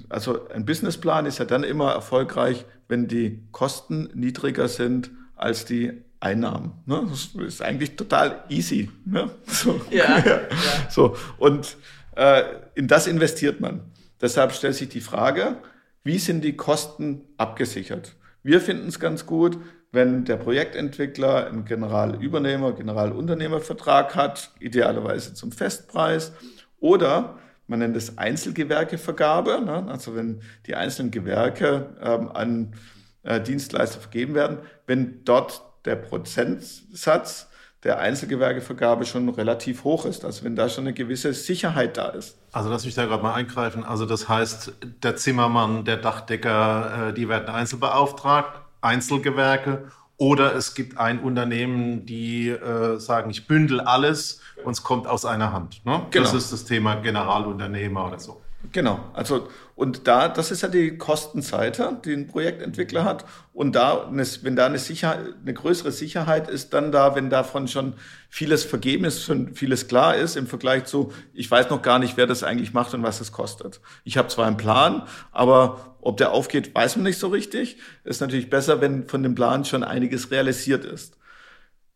also ein Businessplan ist ja dann immer erfolgreich, wenn die Kosten niedriger sind als die Einnahmen. Ne? Das ist eigentlich total easy. Ne? So. Ja, [laughs] ja. So. Und äh, in das investiert man. Deshalb stellt sich die Frage, wie sind die Kosten abgesichert? Wir finden es ganz gut, wenn der Projektentwickler einen Generalübernehmer, Generalunternehmervertrag hat, idealerweise zum Festpreis, oder man nennt es Einzelgewerkevergabe, ne? also wenn die einzelnen Gewerke ähm, an äh, Dienstleister vergeben werden, wenn dort der Prozentsatz der Einzelgewerkevergabe schon relativ hoch ist. Also wenn da schon eine gewisse Sicherheit da ist. Also lass mich da gerade mal eingreifen. Also das heißt, der Zimmermann, der Dachdecker, äh, die werden einzelbeauftragt, Einzelgewerke oder es gibt ein Unternehmen, die äh, sagen, ich bündel alles und es kommt aus einer Hand. Ne? Genau. Das ist das Thema Generalunternehmer oder so. Genau, also und da, das ist ja die Kostenseite, die ein Projektentwickler hat. Und da, wenn da eine, Sicherheit, eine größere Sicherheit ist, dann da, wenn davon schon vieles vergeben ist, schon vieles klar ist, im Vergleich zu, ich weiß noch gar nicht, wer das eigentlich macht und was es kostet. Ich habe zwar einen Plan, aber ob der aufgeht, weiß man nicht so richtig. Ist natürlich besser, wenn von dem Plan schon einiges realisiert ist.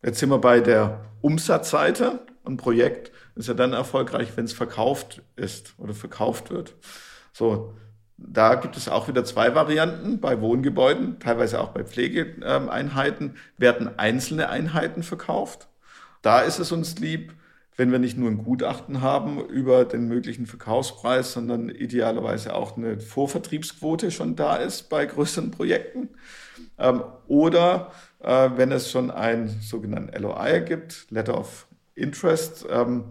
Jetzt sind wir bei der Umsatzseite. Ein Projekt ist ja dann erfolgreich, wenn es verkauft ist oder verkauft wird. So, da gibt es auch wieder zwei Varianten. Bei Wohngebäuden, teilweise auch bei Pflegeeinheiten, werden einzelne Einheiten verkauft. Da ist es uns lieb, wenn wir nicht nur ein Gutachten haben über den möglichen Verkaufspreis, sondern idealerweise auch eine Vorvertriebsquote schon da ist bei größeren Projekten. Ähm, oder äh, wenn es schon ein sogenannten LOI gibt, Letter of Interest, ähm,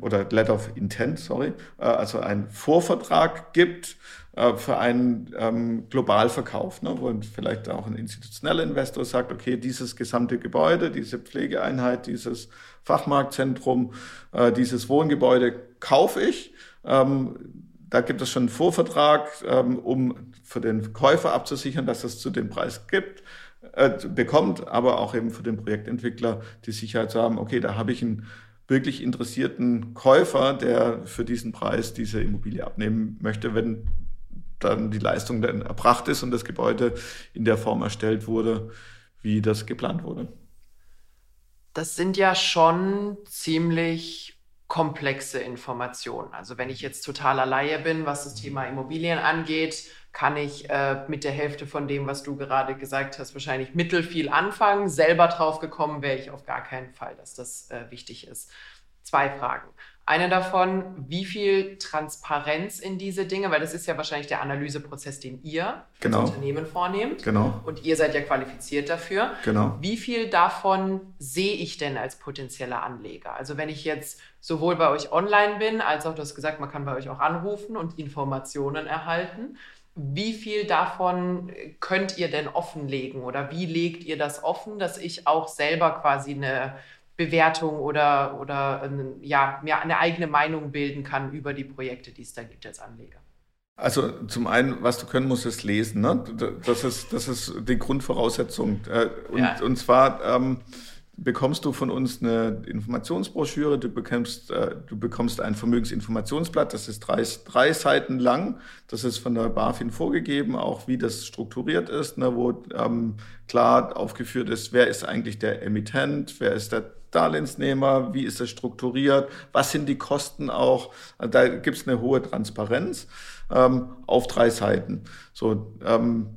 oder Letter of Intent, sorry, äh, also ein Vorvertrag gibt äh, für einen ähm, Globalverkauf, ne, wo vielleicht auch ein institutioneller Investor sagt, okay, dieses gesamte Gebäude, diese Pflegeeinheit, dieses Fachmarktzentrum, äh, dieses Wohngebäude kaufe ich. Ähm, da gibt es schon einen Vorvertrag, ähm, um für den Käufer abzusichern, dass es zu dem Preis gibt äh, bekommt, aber auch eben für den Projektentwickler die Sicherheit zu haben, okay, da habe ich einen wirklich interessierten Käufer, der für diesen Preis diese Immobilie abnehmen möchte, wenn dann die Leistung dann erbracht ist und das Gebäude in der Form erstellt wurde, wie das geplant wurde. Das sind ja schon ziemlich komplexe Informationen. Also wenn ich jetzt totaler Laie bin, was das Thema Immobilien angeht, kann ich äh, mit der Hälfte von dem, was du gerade gesagt hast, wahrscheinlich mittelfiel anfangen. Selber drauf gekommen wäre ich auf gar keinen Fall, dass das äh, wichtig ist. Zwei Fragen. Eine davon, wie viel Transparenz in diese Dinge, weil das ist ja wahrscheinlich der Analyseprozess, den ihr genau. als Unternehmen vornehmt. Genau. Und ihr seid ja qualifiziert dafür. Genau. Wie viel davon sehe ich denn als potenzieller Anleger? Also wenn ich jetzt sowohl bei euch online bin, als auch du hast gesagt, man kann bei euch auch anrufen und Informationen erhalten. Wie viel davon könnt ihr denn offenlegen oder wie legt ihr das offen, dass ich auch selber quasi eine Bewertung oder, oder ja, mir eine eigene Meinung bilden kann über die Projekte, die es da gibt als Anleger? Also zum einen, was du können musst, ist lesen. Ne? Das, ist, das ist die Grundvoraussetzung. Äh, und, ja. und zwar ähm, bekommst du von uns eine Informationsbroschüre, du bekommst, äh, du bekommst ein Vermögensinformationsblatt, das ist drei, drei Seiten lang. Das ist von der BaFin vorgegeben, auch wie das strukturiert ist, ne, wo ähm, klar aufgeführt ist, wer ist eigentlich der Emittent, wer ist der Darlehensnehmer, wie ist das strukturiert, was sind die Kosten auch. Da gibt es eine hohe Transparenz ähm, auf drei Seiten. So, ähm,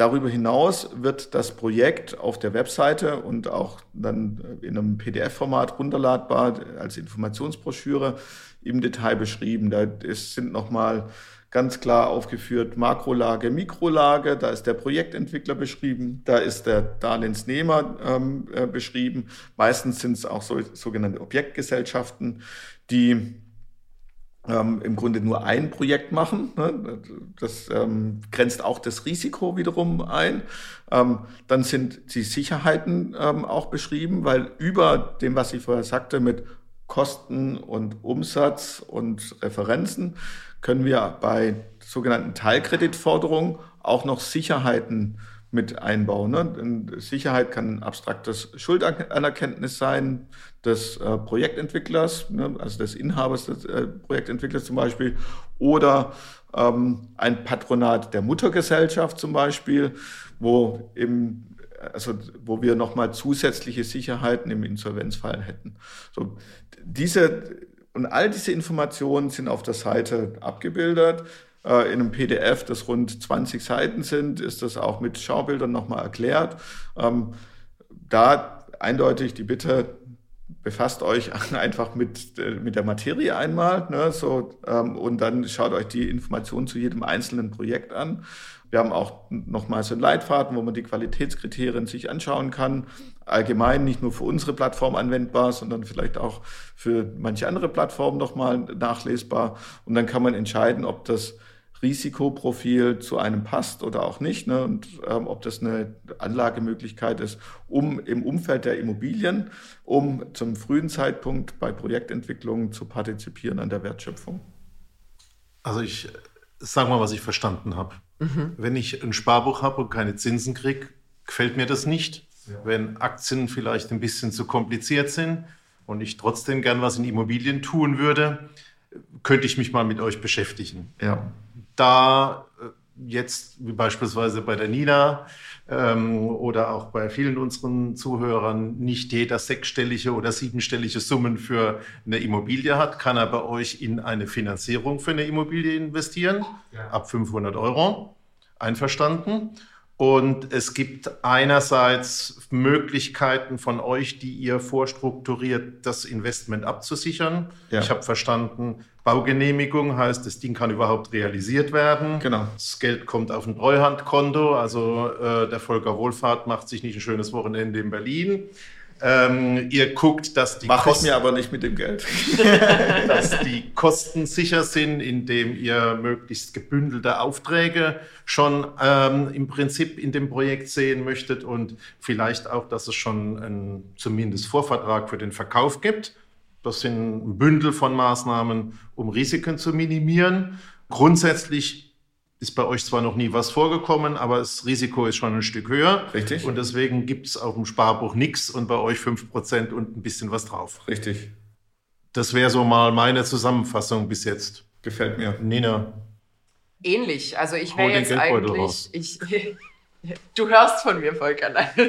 Darüber hinaus wird das Projekt auf der Webseite und auch dann in einem PDF-Format runterladbar als Informationsbroschüre im Detail beschrieben. Da ist, sind nochmal ganz klar aufgeführt Makrolage, Mikrolage, da ist der Projektentwickler beschrieben, da ist der Darlehensnehmer ähm, äh, beschrieben. Meistens sind es auch so, sogenannte Objektgesellschaften, die ähm, im Grunde nur ein Projekt machen. Ne? Das ähm, grenzt auch das Risiko wiederum ein. Ähm, dann sind die Sicherheiten ähm, auch beschrieben, weil über dem, was ich vorher sagte, mit Kosten und Umsatz und Referenzen können wir bei sogenannten Teilkreditforderungen auch noch Sicherheiten mit einbauen. Ne? Sicherheit kann ein abstraktes Schuldanerkenntnis sein des äh, Projektentwicklers, ne? also des Inhabers des äh, Projektentwicklers zum Beispiel, oder ähm, ein Patronat der Muttergesellschaft zum Beispiel, wo im also wo wir nochmal zusätzliche Sicherheiten im Insolvenzfall hätten. So, diese und all diese Informationen sind auf der Seite abgebildet. Äh, in einem PDF, das rund 20 Seiten sind, ist das auch mit Schaubildern nochmal erklärt. Ähm, da eindeutig die Bitte, befasst euch [laughs] einfach mit, äh, mit der Materie einmal ne, so, ähm, und dann schaut euch die Informationen zu jedem einzelnen Projekt an. Wir haben auch nochmal so einen Leitfaden, wo man die Qualitätskriterien sich anschauen kann. allgemein nicht nur für unsere Plattform anwendbar, sondern vielleicht auch für manche andere Plattformen nochmal nachlesbar. Und dann kann man entscheiden, ob das Risikoprofil zu einem passt oder auch nicht ne? und ähm, ob das eine Anlagemöglichkeit ist, um im Umfeld der Immobilien, um zum frühen Zeitpunkt bei Projektentwicklungen zu partizipieren an der Wertschöpfung. Also ich sage mal, was ich verstanden habe. Mhm. Wenn ich ein Sparbuch habe und keine Zinsen kriege, gefällt mir das nicht. Ja. Wenn Aktien vielleicht ein bisschen zu kompliziert sind und ich trotzdem gern was in Immobilien tun würde, könnte ich mich mal mit euch beschäftigen. Ja da äh, jetzt, wie beispielsweise bei der Nina ähm, oder auch bei vielen unseren Zuhörern, nicht jeder sechsstellige oder siebenstellige Summen für eine Immobilie hat, kann er bei euch in eine Finanzierung für eine Immobilie investieren, ja. ab 500 Euro. Einverstanden? Und es gibt einerseits Möglichkeiten von euch, die ihr vorstrukturiert, das Investment abzusichern. Ja. Ich habe verstanden, Baugenehmigung heißt, das Ding kann überhaupt realisiert werden. Genau. Das Geld kommt auf ein Treuhandkonto. Also äh, der Volker Wohlfahrt macht sich nicht ein schönes Wochenende in Berlin, ähm, ihr guckt, dass die Mach Kosten, ich mir aber nicht mit dem Geld. [laughs] [laughs] dass die Kosten sicher sind, indem ihr möglichst gebündelte Aufträge schon ähm, im Prinzip in dem Projekt sehen möchtet und vielleicht auch, dass es schon einen zumindest Vorvertrag für den Verkauf gibt. Das sind ein Bündel von Maßnahmen, um Risiken zu minimieren. Grundsätzlich ist bei euch zwar noch nie was vorgekommen, aber das Risiko ist schon ein Stück höher. Richtig. Und deswegen gibt es auf dem Sparbuch nichts und bei euch 5% und ein bisschen was drauf. Richtig. Das wäre so mal meine Zusammenfassung bis jetzt. Gefällt mir. Nina. Ähnlich. Also ich wäre jetzt eigentlich. Ich, [laughs] Du hörst von mir, Volker. Nein. [laughs]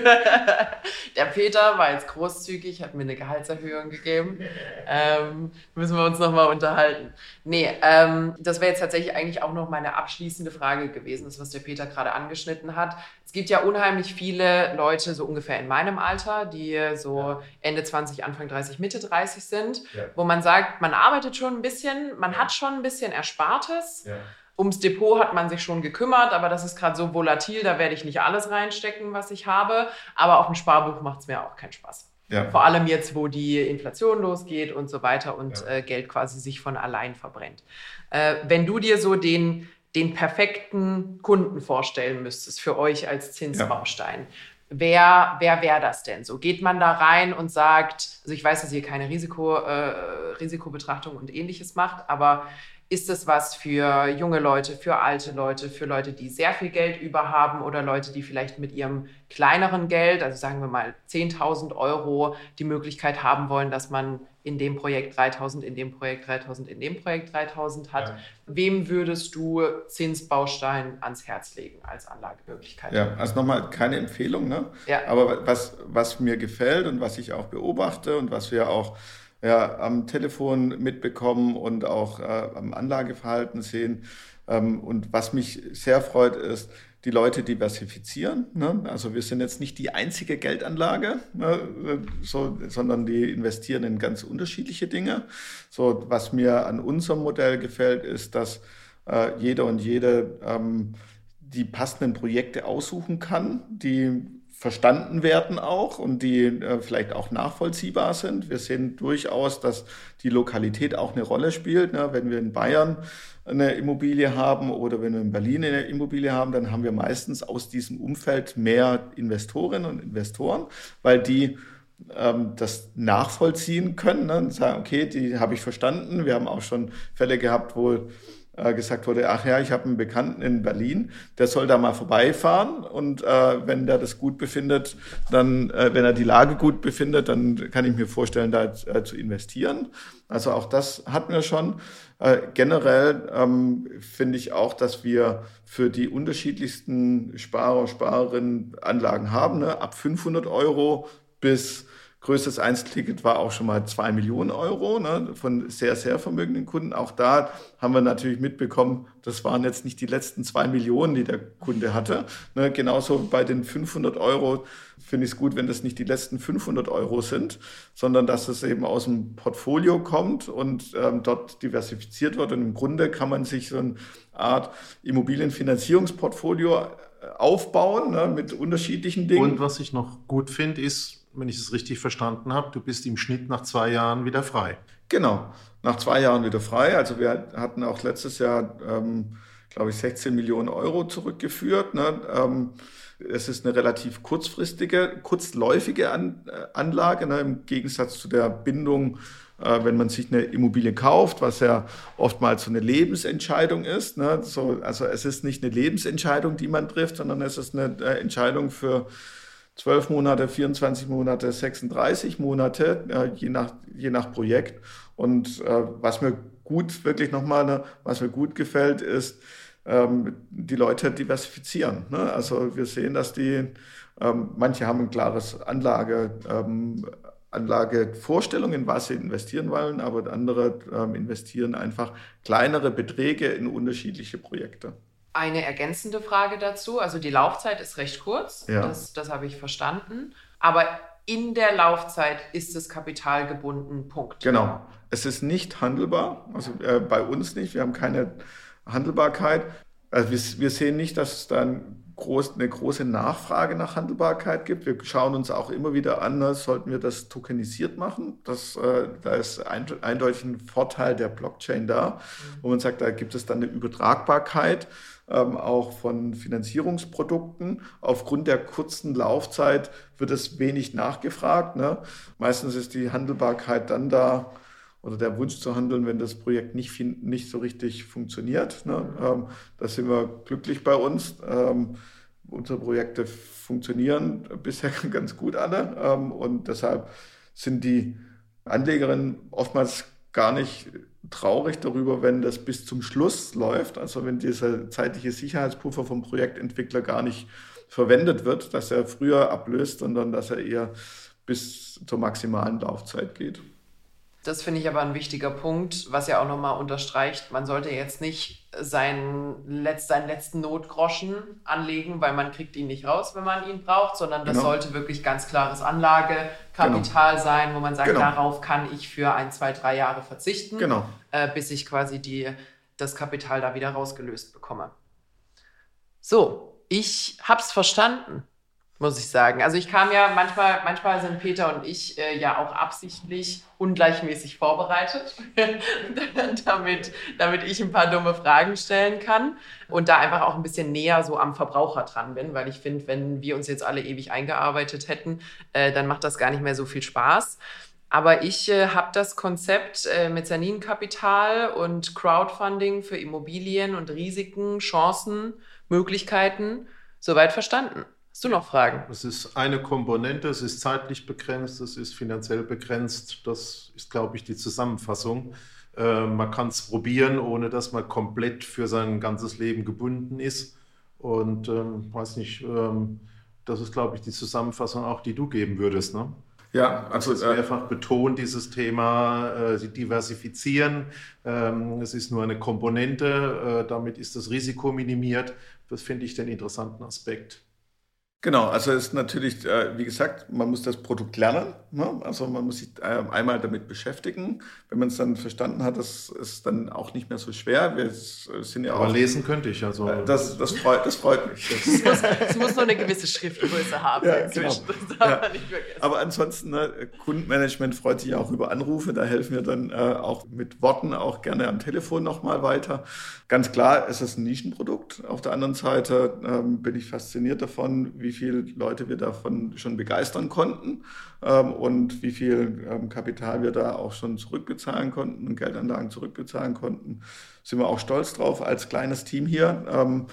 Der Peter war jetzt großzügig, hat mir eine Gehaltserhöhung gegeben. Ähm, müssen wir uns nochmal unterhalten. Nee, ähm, das wäre jetzt tatsächlich eigentlich auch noch meine abschließende Frage gewesen, das, was der Peter gerade angeschnitten hat. Es gibt ja unheimlich viele Leute, so ungefähr in meinem Alter, die so ja. Ende 20, Anfang 30, Mitte 30 sind, ja. wo man sagt, man arbeitet schon ein bisschen, man hat schon ein bisschen Erspartes. Ja Ums Depot hat man sich schon gekümmert, aber das ist gerade so volatil, da werde ich nicht alles reinstecken, was ich habe. Aber auf dem Sparbuch macht es mir auch keinen Spaß. Ja. Vor allem jetzt, wo die Inflation losgeht und so weiter und ja. äh, Geld quasi sich von allein verbrennt. Äh, wenn du dir so den, den perfekten Kunden vorstellen müsstest für euch als Zinsbaustein, ja. Wer, wer wäre das denn so? Geht man da rein und sagt, also ich weiß, dass ihr keine Risiko, äh, Risikobetrachtung und ähnliches macht, aber ist es was für junge Leute, für alte Leute, für Leute, die sehr viel Geld über haben oder Leute, die vielleicht mit ihrem kleineren Geld, also sagen wir mal 10.000 Euro, die Möglichkeit haben wollen, dass man in dem Projekt 3.000, in dem Projekt 3.000, in dem Projekt 3.000 hat. Ja. Wem würdest du Zinsbaustein ans Herz legen als Anlagemöglichkeit? Ja, also nochmal keine Empfehlung, ne? Ja. Aber was, was mir gefällt und was ich auch beobachte und was wir auch ja, am Telefon mitbekommen und auch äh, am Anlageverhalten sehen. Ähm, und was mich sehr freut, ist, die Leute diversifizieren. Ne? Also wir sind jetzt nicht die einzige Geldanlage, ne? so, sondern die investieren in ganz unterschiedliche Dinge. So, was mir an unserem Modell gefällt, ist, dass äh, jeder und jede ähm, die passenden Projekte aussuchen kann, die verstanden werden auch und die äh, vielleicht auch nachvollziehbar sind. Wir sehen durchaus, dass die Lokalität auch eine Rolle spielt. Ne? Wenn wir in Bayern eine Immobilie haben oder wenn wir in Berlin eine Immobilie haben, dann haben wir meistens aus diesem Umfeld mehr Investorinnen und Investoren, weil die ähm, das nachvollziehen können ne? und sagen, okay, die habe ich verstanden. Wir haben auch schon Fälle gehabt, wo äh, gesagt wurde, ach ja, ich habe einen Bekannten in Berlin, der soll da mal vorbeifahren und äh, wenn der das gut befindet, dann, äh, wenn er die Lage gut befindet, dann kann ich mir vorstellen, da äh, zu investieren. Also auch das hatten wir schon. Äh, generell ähm, finde ich auch, dass wir für die unterschiedlichsten Sparer, Sparerinnen Anlagen haben, ne? ab 500 Euro bis Größtes Einzelticket war auch schon mal zwei Millionen Euro ne, von sehr, sehr vermögenden Kunden. Auch da haben wir natürlich mitbekommen, das waren jetzt nicht die letzten zwei Millionen, die der Kunde hatte. Ne, genauso bei den 500 Euro finde ich es gut, wenn das nicht die letzten 500 Euro sind, sondern dass es eben aus dem Portfolio kommt und ähm, dort diversifiziert wird. Und im Grunde kann man sich so eine Art Immobilienfinanzierungsportfolio äh, aufbauen ne, mit unterschiedlichen Dingen. Und was ich noch gut finde, ist, wenn ich es richtig verstanden habe, du bist im Schnitt nach zwei Jahren wieder frei. Genau, nach zwei Jahren wieder frei. Also wir hatten auch letztes Jahr, ähm, glaube ich, 16 Millionen Euro zurückgeführt. Ne? Ähm, es ist eine relativ kurzfristige, kurzläufige An äh, Anlage, ne? im Gegensatz zu der Bindung, äh, wenn man sich eine Immobilie kauft, was ja oftmals so eine Lebensentscheidung ist. Ne? So, also es ist nicht eine Lebensentscheidung, die man trifft, sondern es ist eine äh, Entscheidung für 12 Monate, 24 Monate, 36 Monate, äh, je, nach, je nach Projekt. Und äh, was mir gut, wirklich nochmal, ne, was mir gut gefällt, ist, ähm, die Leute diversifizieren. Ne? Also wir sehen, dass die, ähm, manche haben ein klares Anlage, ähm, Anlagevorstellung, in was sie investieren wollen, aber andere ähm, investieren einfach kleinere Beträge in unterschiedliche Projekte. Eine ergänzende Frage dazu. Also die Laufzeit ist recht kurz, ja. das, das habe ich verstanden. Aber in der Laufzeit ist das Kapital gebunden, Punkt. Genau. Es ist nicht handelbar, also äh, bei uns nicht. Wir haben keine Handelbarkeit. Also wir, wir sehen nicht, dass es dann groß, eine große Nachfrage nach Handelbarkeit gibt. Wir schauen uns auch immer wieder an, ne, sollten wir das tokenisiert machen. Das, äh, da ist ein, eindeutig ein Vorteil der Blockchain da, wo man sagt, da gibt es dann eine Übertragbarkeit ähm, auch von Finanzierungsprodukten. Aufgrund der kurzen Laufzeit wird es wenig nachgefragt. Ne? Meistens ist die Handelbarkeit dann da oder der Wunsch zu handeln, wenn das Projekt nicht, nicht so richtig funktioniert. Ne? Ähm, da sind wir glücklich bei uns. Ähm, unsere Projekte funktionieren bisher [laughs] ganz gut alle ähm, und deshalb sind die Anlegerinnen oftmals gar nicht traurig darüber, wenn das bis zum Schluss läuft, also wenn dieser zeitliche Sicherheitspuffer vom Projektentwickler gar nicht verwendet wird, dass er früher ablöst, sondern dass er eher bis zur maximalen Laufzeit geht. Das finde ich aber ein wichtiger Punkt, was ja auch nochmal unterstreicht, man sollte jetzt nicht seinen, Letz-, seinen letzten Notgroschen anlegen, weil man kriegt ihn nicht raus, wenn man ihn braucht, sondern das genau. sollte wirklich ganz klares Anlagekapital genau. sein, wo man sagt, genau. darauf kann ich für ein, zwei, drei Jahre verzichten, genau. äh, bis ich quasi die, das Kapital da wieder rausgelöst bekomme. So, ich habe es verstanden muss ich sagen. Also ich kam ja manchmal, manchmal sind Peter und ich äh, ja auch absichtlich ungleichmäßig vorbereitet, [laughs] damit, damit ich ein paar dumme Fragen stellen kann und da einfach auch ein bisschen näher so am Verbraucher dran bin, weil ich finde, wenn wir uns jetzt alle ewig eingearbeitet hätten, äh, dann macht das gar nicht mehr so viel Spaß. Aber ich äh, habe das Konzept äh, Mezzaninkapital und Crowdfunding für Immobilien und Risiken, Chancen, Möglichkeiten soweit verstanden. Hast du noch Fragen? Es ist eine Komponente, es ist zeitlich begrenzt, es ist finanziell begrenzt. Das ist, glaube ich, die Zusammenfassung. Äh, man kann es probieren, ohne dass man komplett für sein ganzes Leben gebunden ist. Und ähm, weiß nicht, ähm, das ist, glaube ich, die Zusammenfassung auch, die du geben würdest. Ne? Ja, also es ist mehrfach betont, dieses Thema äh, diversifizieren. Ähm, es ist nur eine Komponente, äh, damit ist das Risiko minimiert. Das finde ich den interessanten Aspekt. Genau, also es ist natürlich, äh, wie gesagt, man muss das Produkt lernen. Ne? Also man muss sich äh, einmal damit beschäftiken. Wenn man es dann verstanden hat, das ist dann auch nicht mehr so schwer. Wir sind ja Aber auch, lesen könnte ich also. Äh, das, das, freut, das freut mich. [laughs] Es muss, muss nur eine gewisse Schriftgröße haben ja, inzwischen. Genau. Ja. Aber ansonsten, ne, Kundenmanagement freut sich auch über Anrufe. Da helfen wir dann äh, auch mit Worten auch gerne am Telefon nochmal weiter. Ganz klar, es ist ein Nischenprodukt. Auf der anderen Seite ähm, bin ich fasziniert davon, wie wie viele Leute wir davon schon begeistern konnten ähm, und wie viel ähm, Kapital wir da auch schon zurückbezahlen konnten und Geldanlagen zurückbezahlen konnten. Sind wir auch stolz drauf als kleines Team hier, ähm,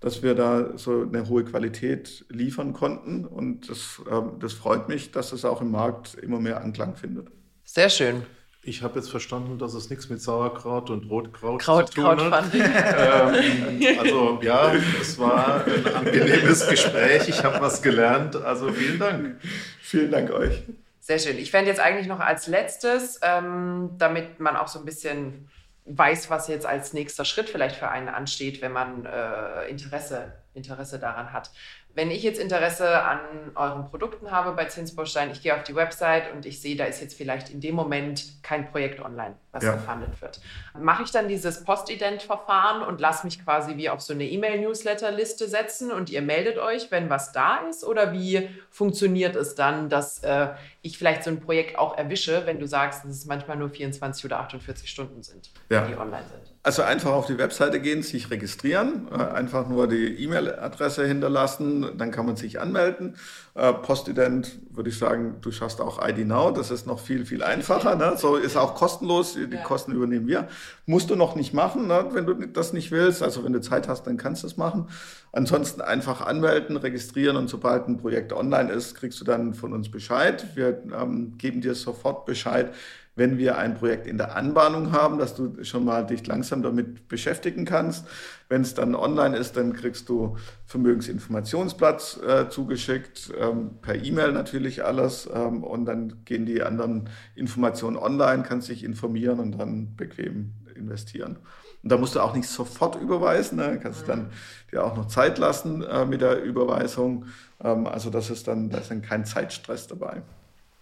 dass wir da so eine hohe Qualität liefern konnten. Und das, ähm, das freut mich, dass es auch im Markt immer mehr Anklang findet. Sehr schön. Ich habe jetzt verstanden, dass es nichts mit Sauerkraut und Rotkraut Kraut, zu tun hat. ähm, also ja, es war ein angenehmes [laughs] Gespräch. Ich habe was gelernt. Also vielen Dank. Vielen Dank euch. Sehr schön. Ich fände jetzt eigentlich noch als letztes, ähm, damit man auch so ein bisschen weiß, was jetzt als nächster Schritt vielleicht für einen ansteht, wenn man äh, Interesse, Interesse daran hat. Wenn ich jetzt Interesse an euren Produkten habe bei Zinsbaustein, ich gehe auf die Website und ich sehe, da ist jetzt vielleicht in dem Moment kein Projekt online, was ja. gefundet wird. Mache ich dann dieses Postident-Verfahren und lasse mich quasi wie auf so eine E-Mail-Newsletter-Liste setzen und ihr meldet euch, wenn was da ist? Oder wie funktioniert es dann, dass äh, ich vielleicht so ein Projekt auch erwische, wenn du sagst, dass es manchmal nur 24 oder 48 Stunden sind, ja. die online sind? Also einfach auf die Webseite gehen, sich registrieren, äh, einfach nur die E-Mail-Adresse hinterlassen, dann kann man sich anmelden. Äh, Postident würde ich sagen, du schaffst auch ID Now, das ist noch viel, viel einfacher. Ne? So ist auch kostenlos, die ja. Kosten übernehmen wir. Musst du noch nicht machen, ne? wenn du das nicht willst. Also wenn du Zeit hast, dann kannst du es machen. Ansonsten einfach anmelden, registrieren und sobald ein Projekt online ist, kriegst du dann von uns Bescheid. Wir ähm, geben dir sofort Bescheid, wenn wir ein Projekt in der Anbahnung haben, dass du schon mal dich langsam damit beschäftigen kannst. Wenn es dann online ist, dann kriegst du Vermögensinformationsblatt äh, zugeschickt, ähm, per E-Mail natürlich alles ähm, und dann gehen die anderen Informationen online, kannst dich informieren und dann bequem investieren. Und da musst du auch nicht sofort überweisen, ne? kannst dann dir auch noch Zeit lassen äh, mit der Überweisung. Ähm, also das ist dann, da ist dann kein Zeitstress dabei.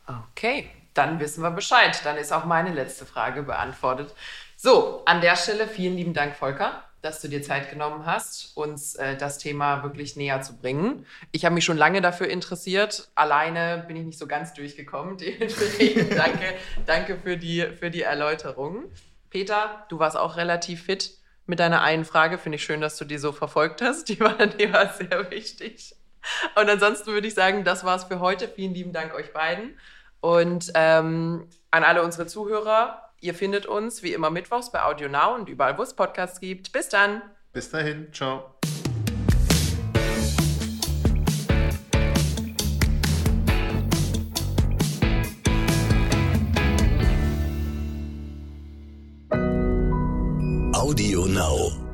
Okay, dann wissen wir Bescheid. Dann ist auch meine letzte Frage beantwortet. So, an der Stelle vielen lieben Dank, Volker, dass du dir Zeit genommen hast, uns äh, das Thema wirklich näher zu bringen. Ich habe mich schon lange dafür interessiert. Alleine bin ich nicht so ganz durchgekommen. [laughs] Dementsprechend danke, danke für die, für die Erläuterung. Peter, du warst auch relativ fit mit deiner einen Frage. Finde ich schön, dass du die so verfolgt hast. Die war, die war sehr wichtig. Und ansonsten würde ich sagen, das war's für heute. Vielen lieben Dank euch beiden. Und ähm, an alle unsere Zuhörer, ihr findet uns wie immer mittwochs bei Audio Now und überall, wo es Podcasts gibt. Bis dann. Bis dahin. Ciao. Audio Now.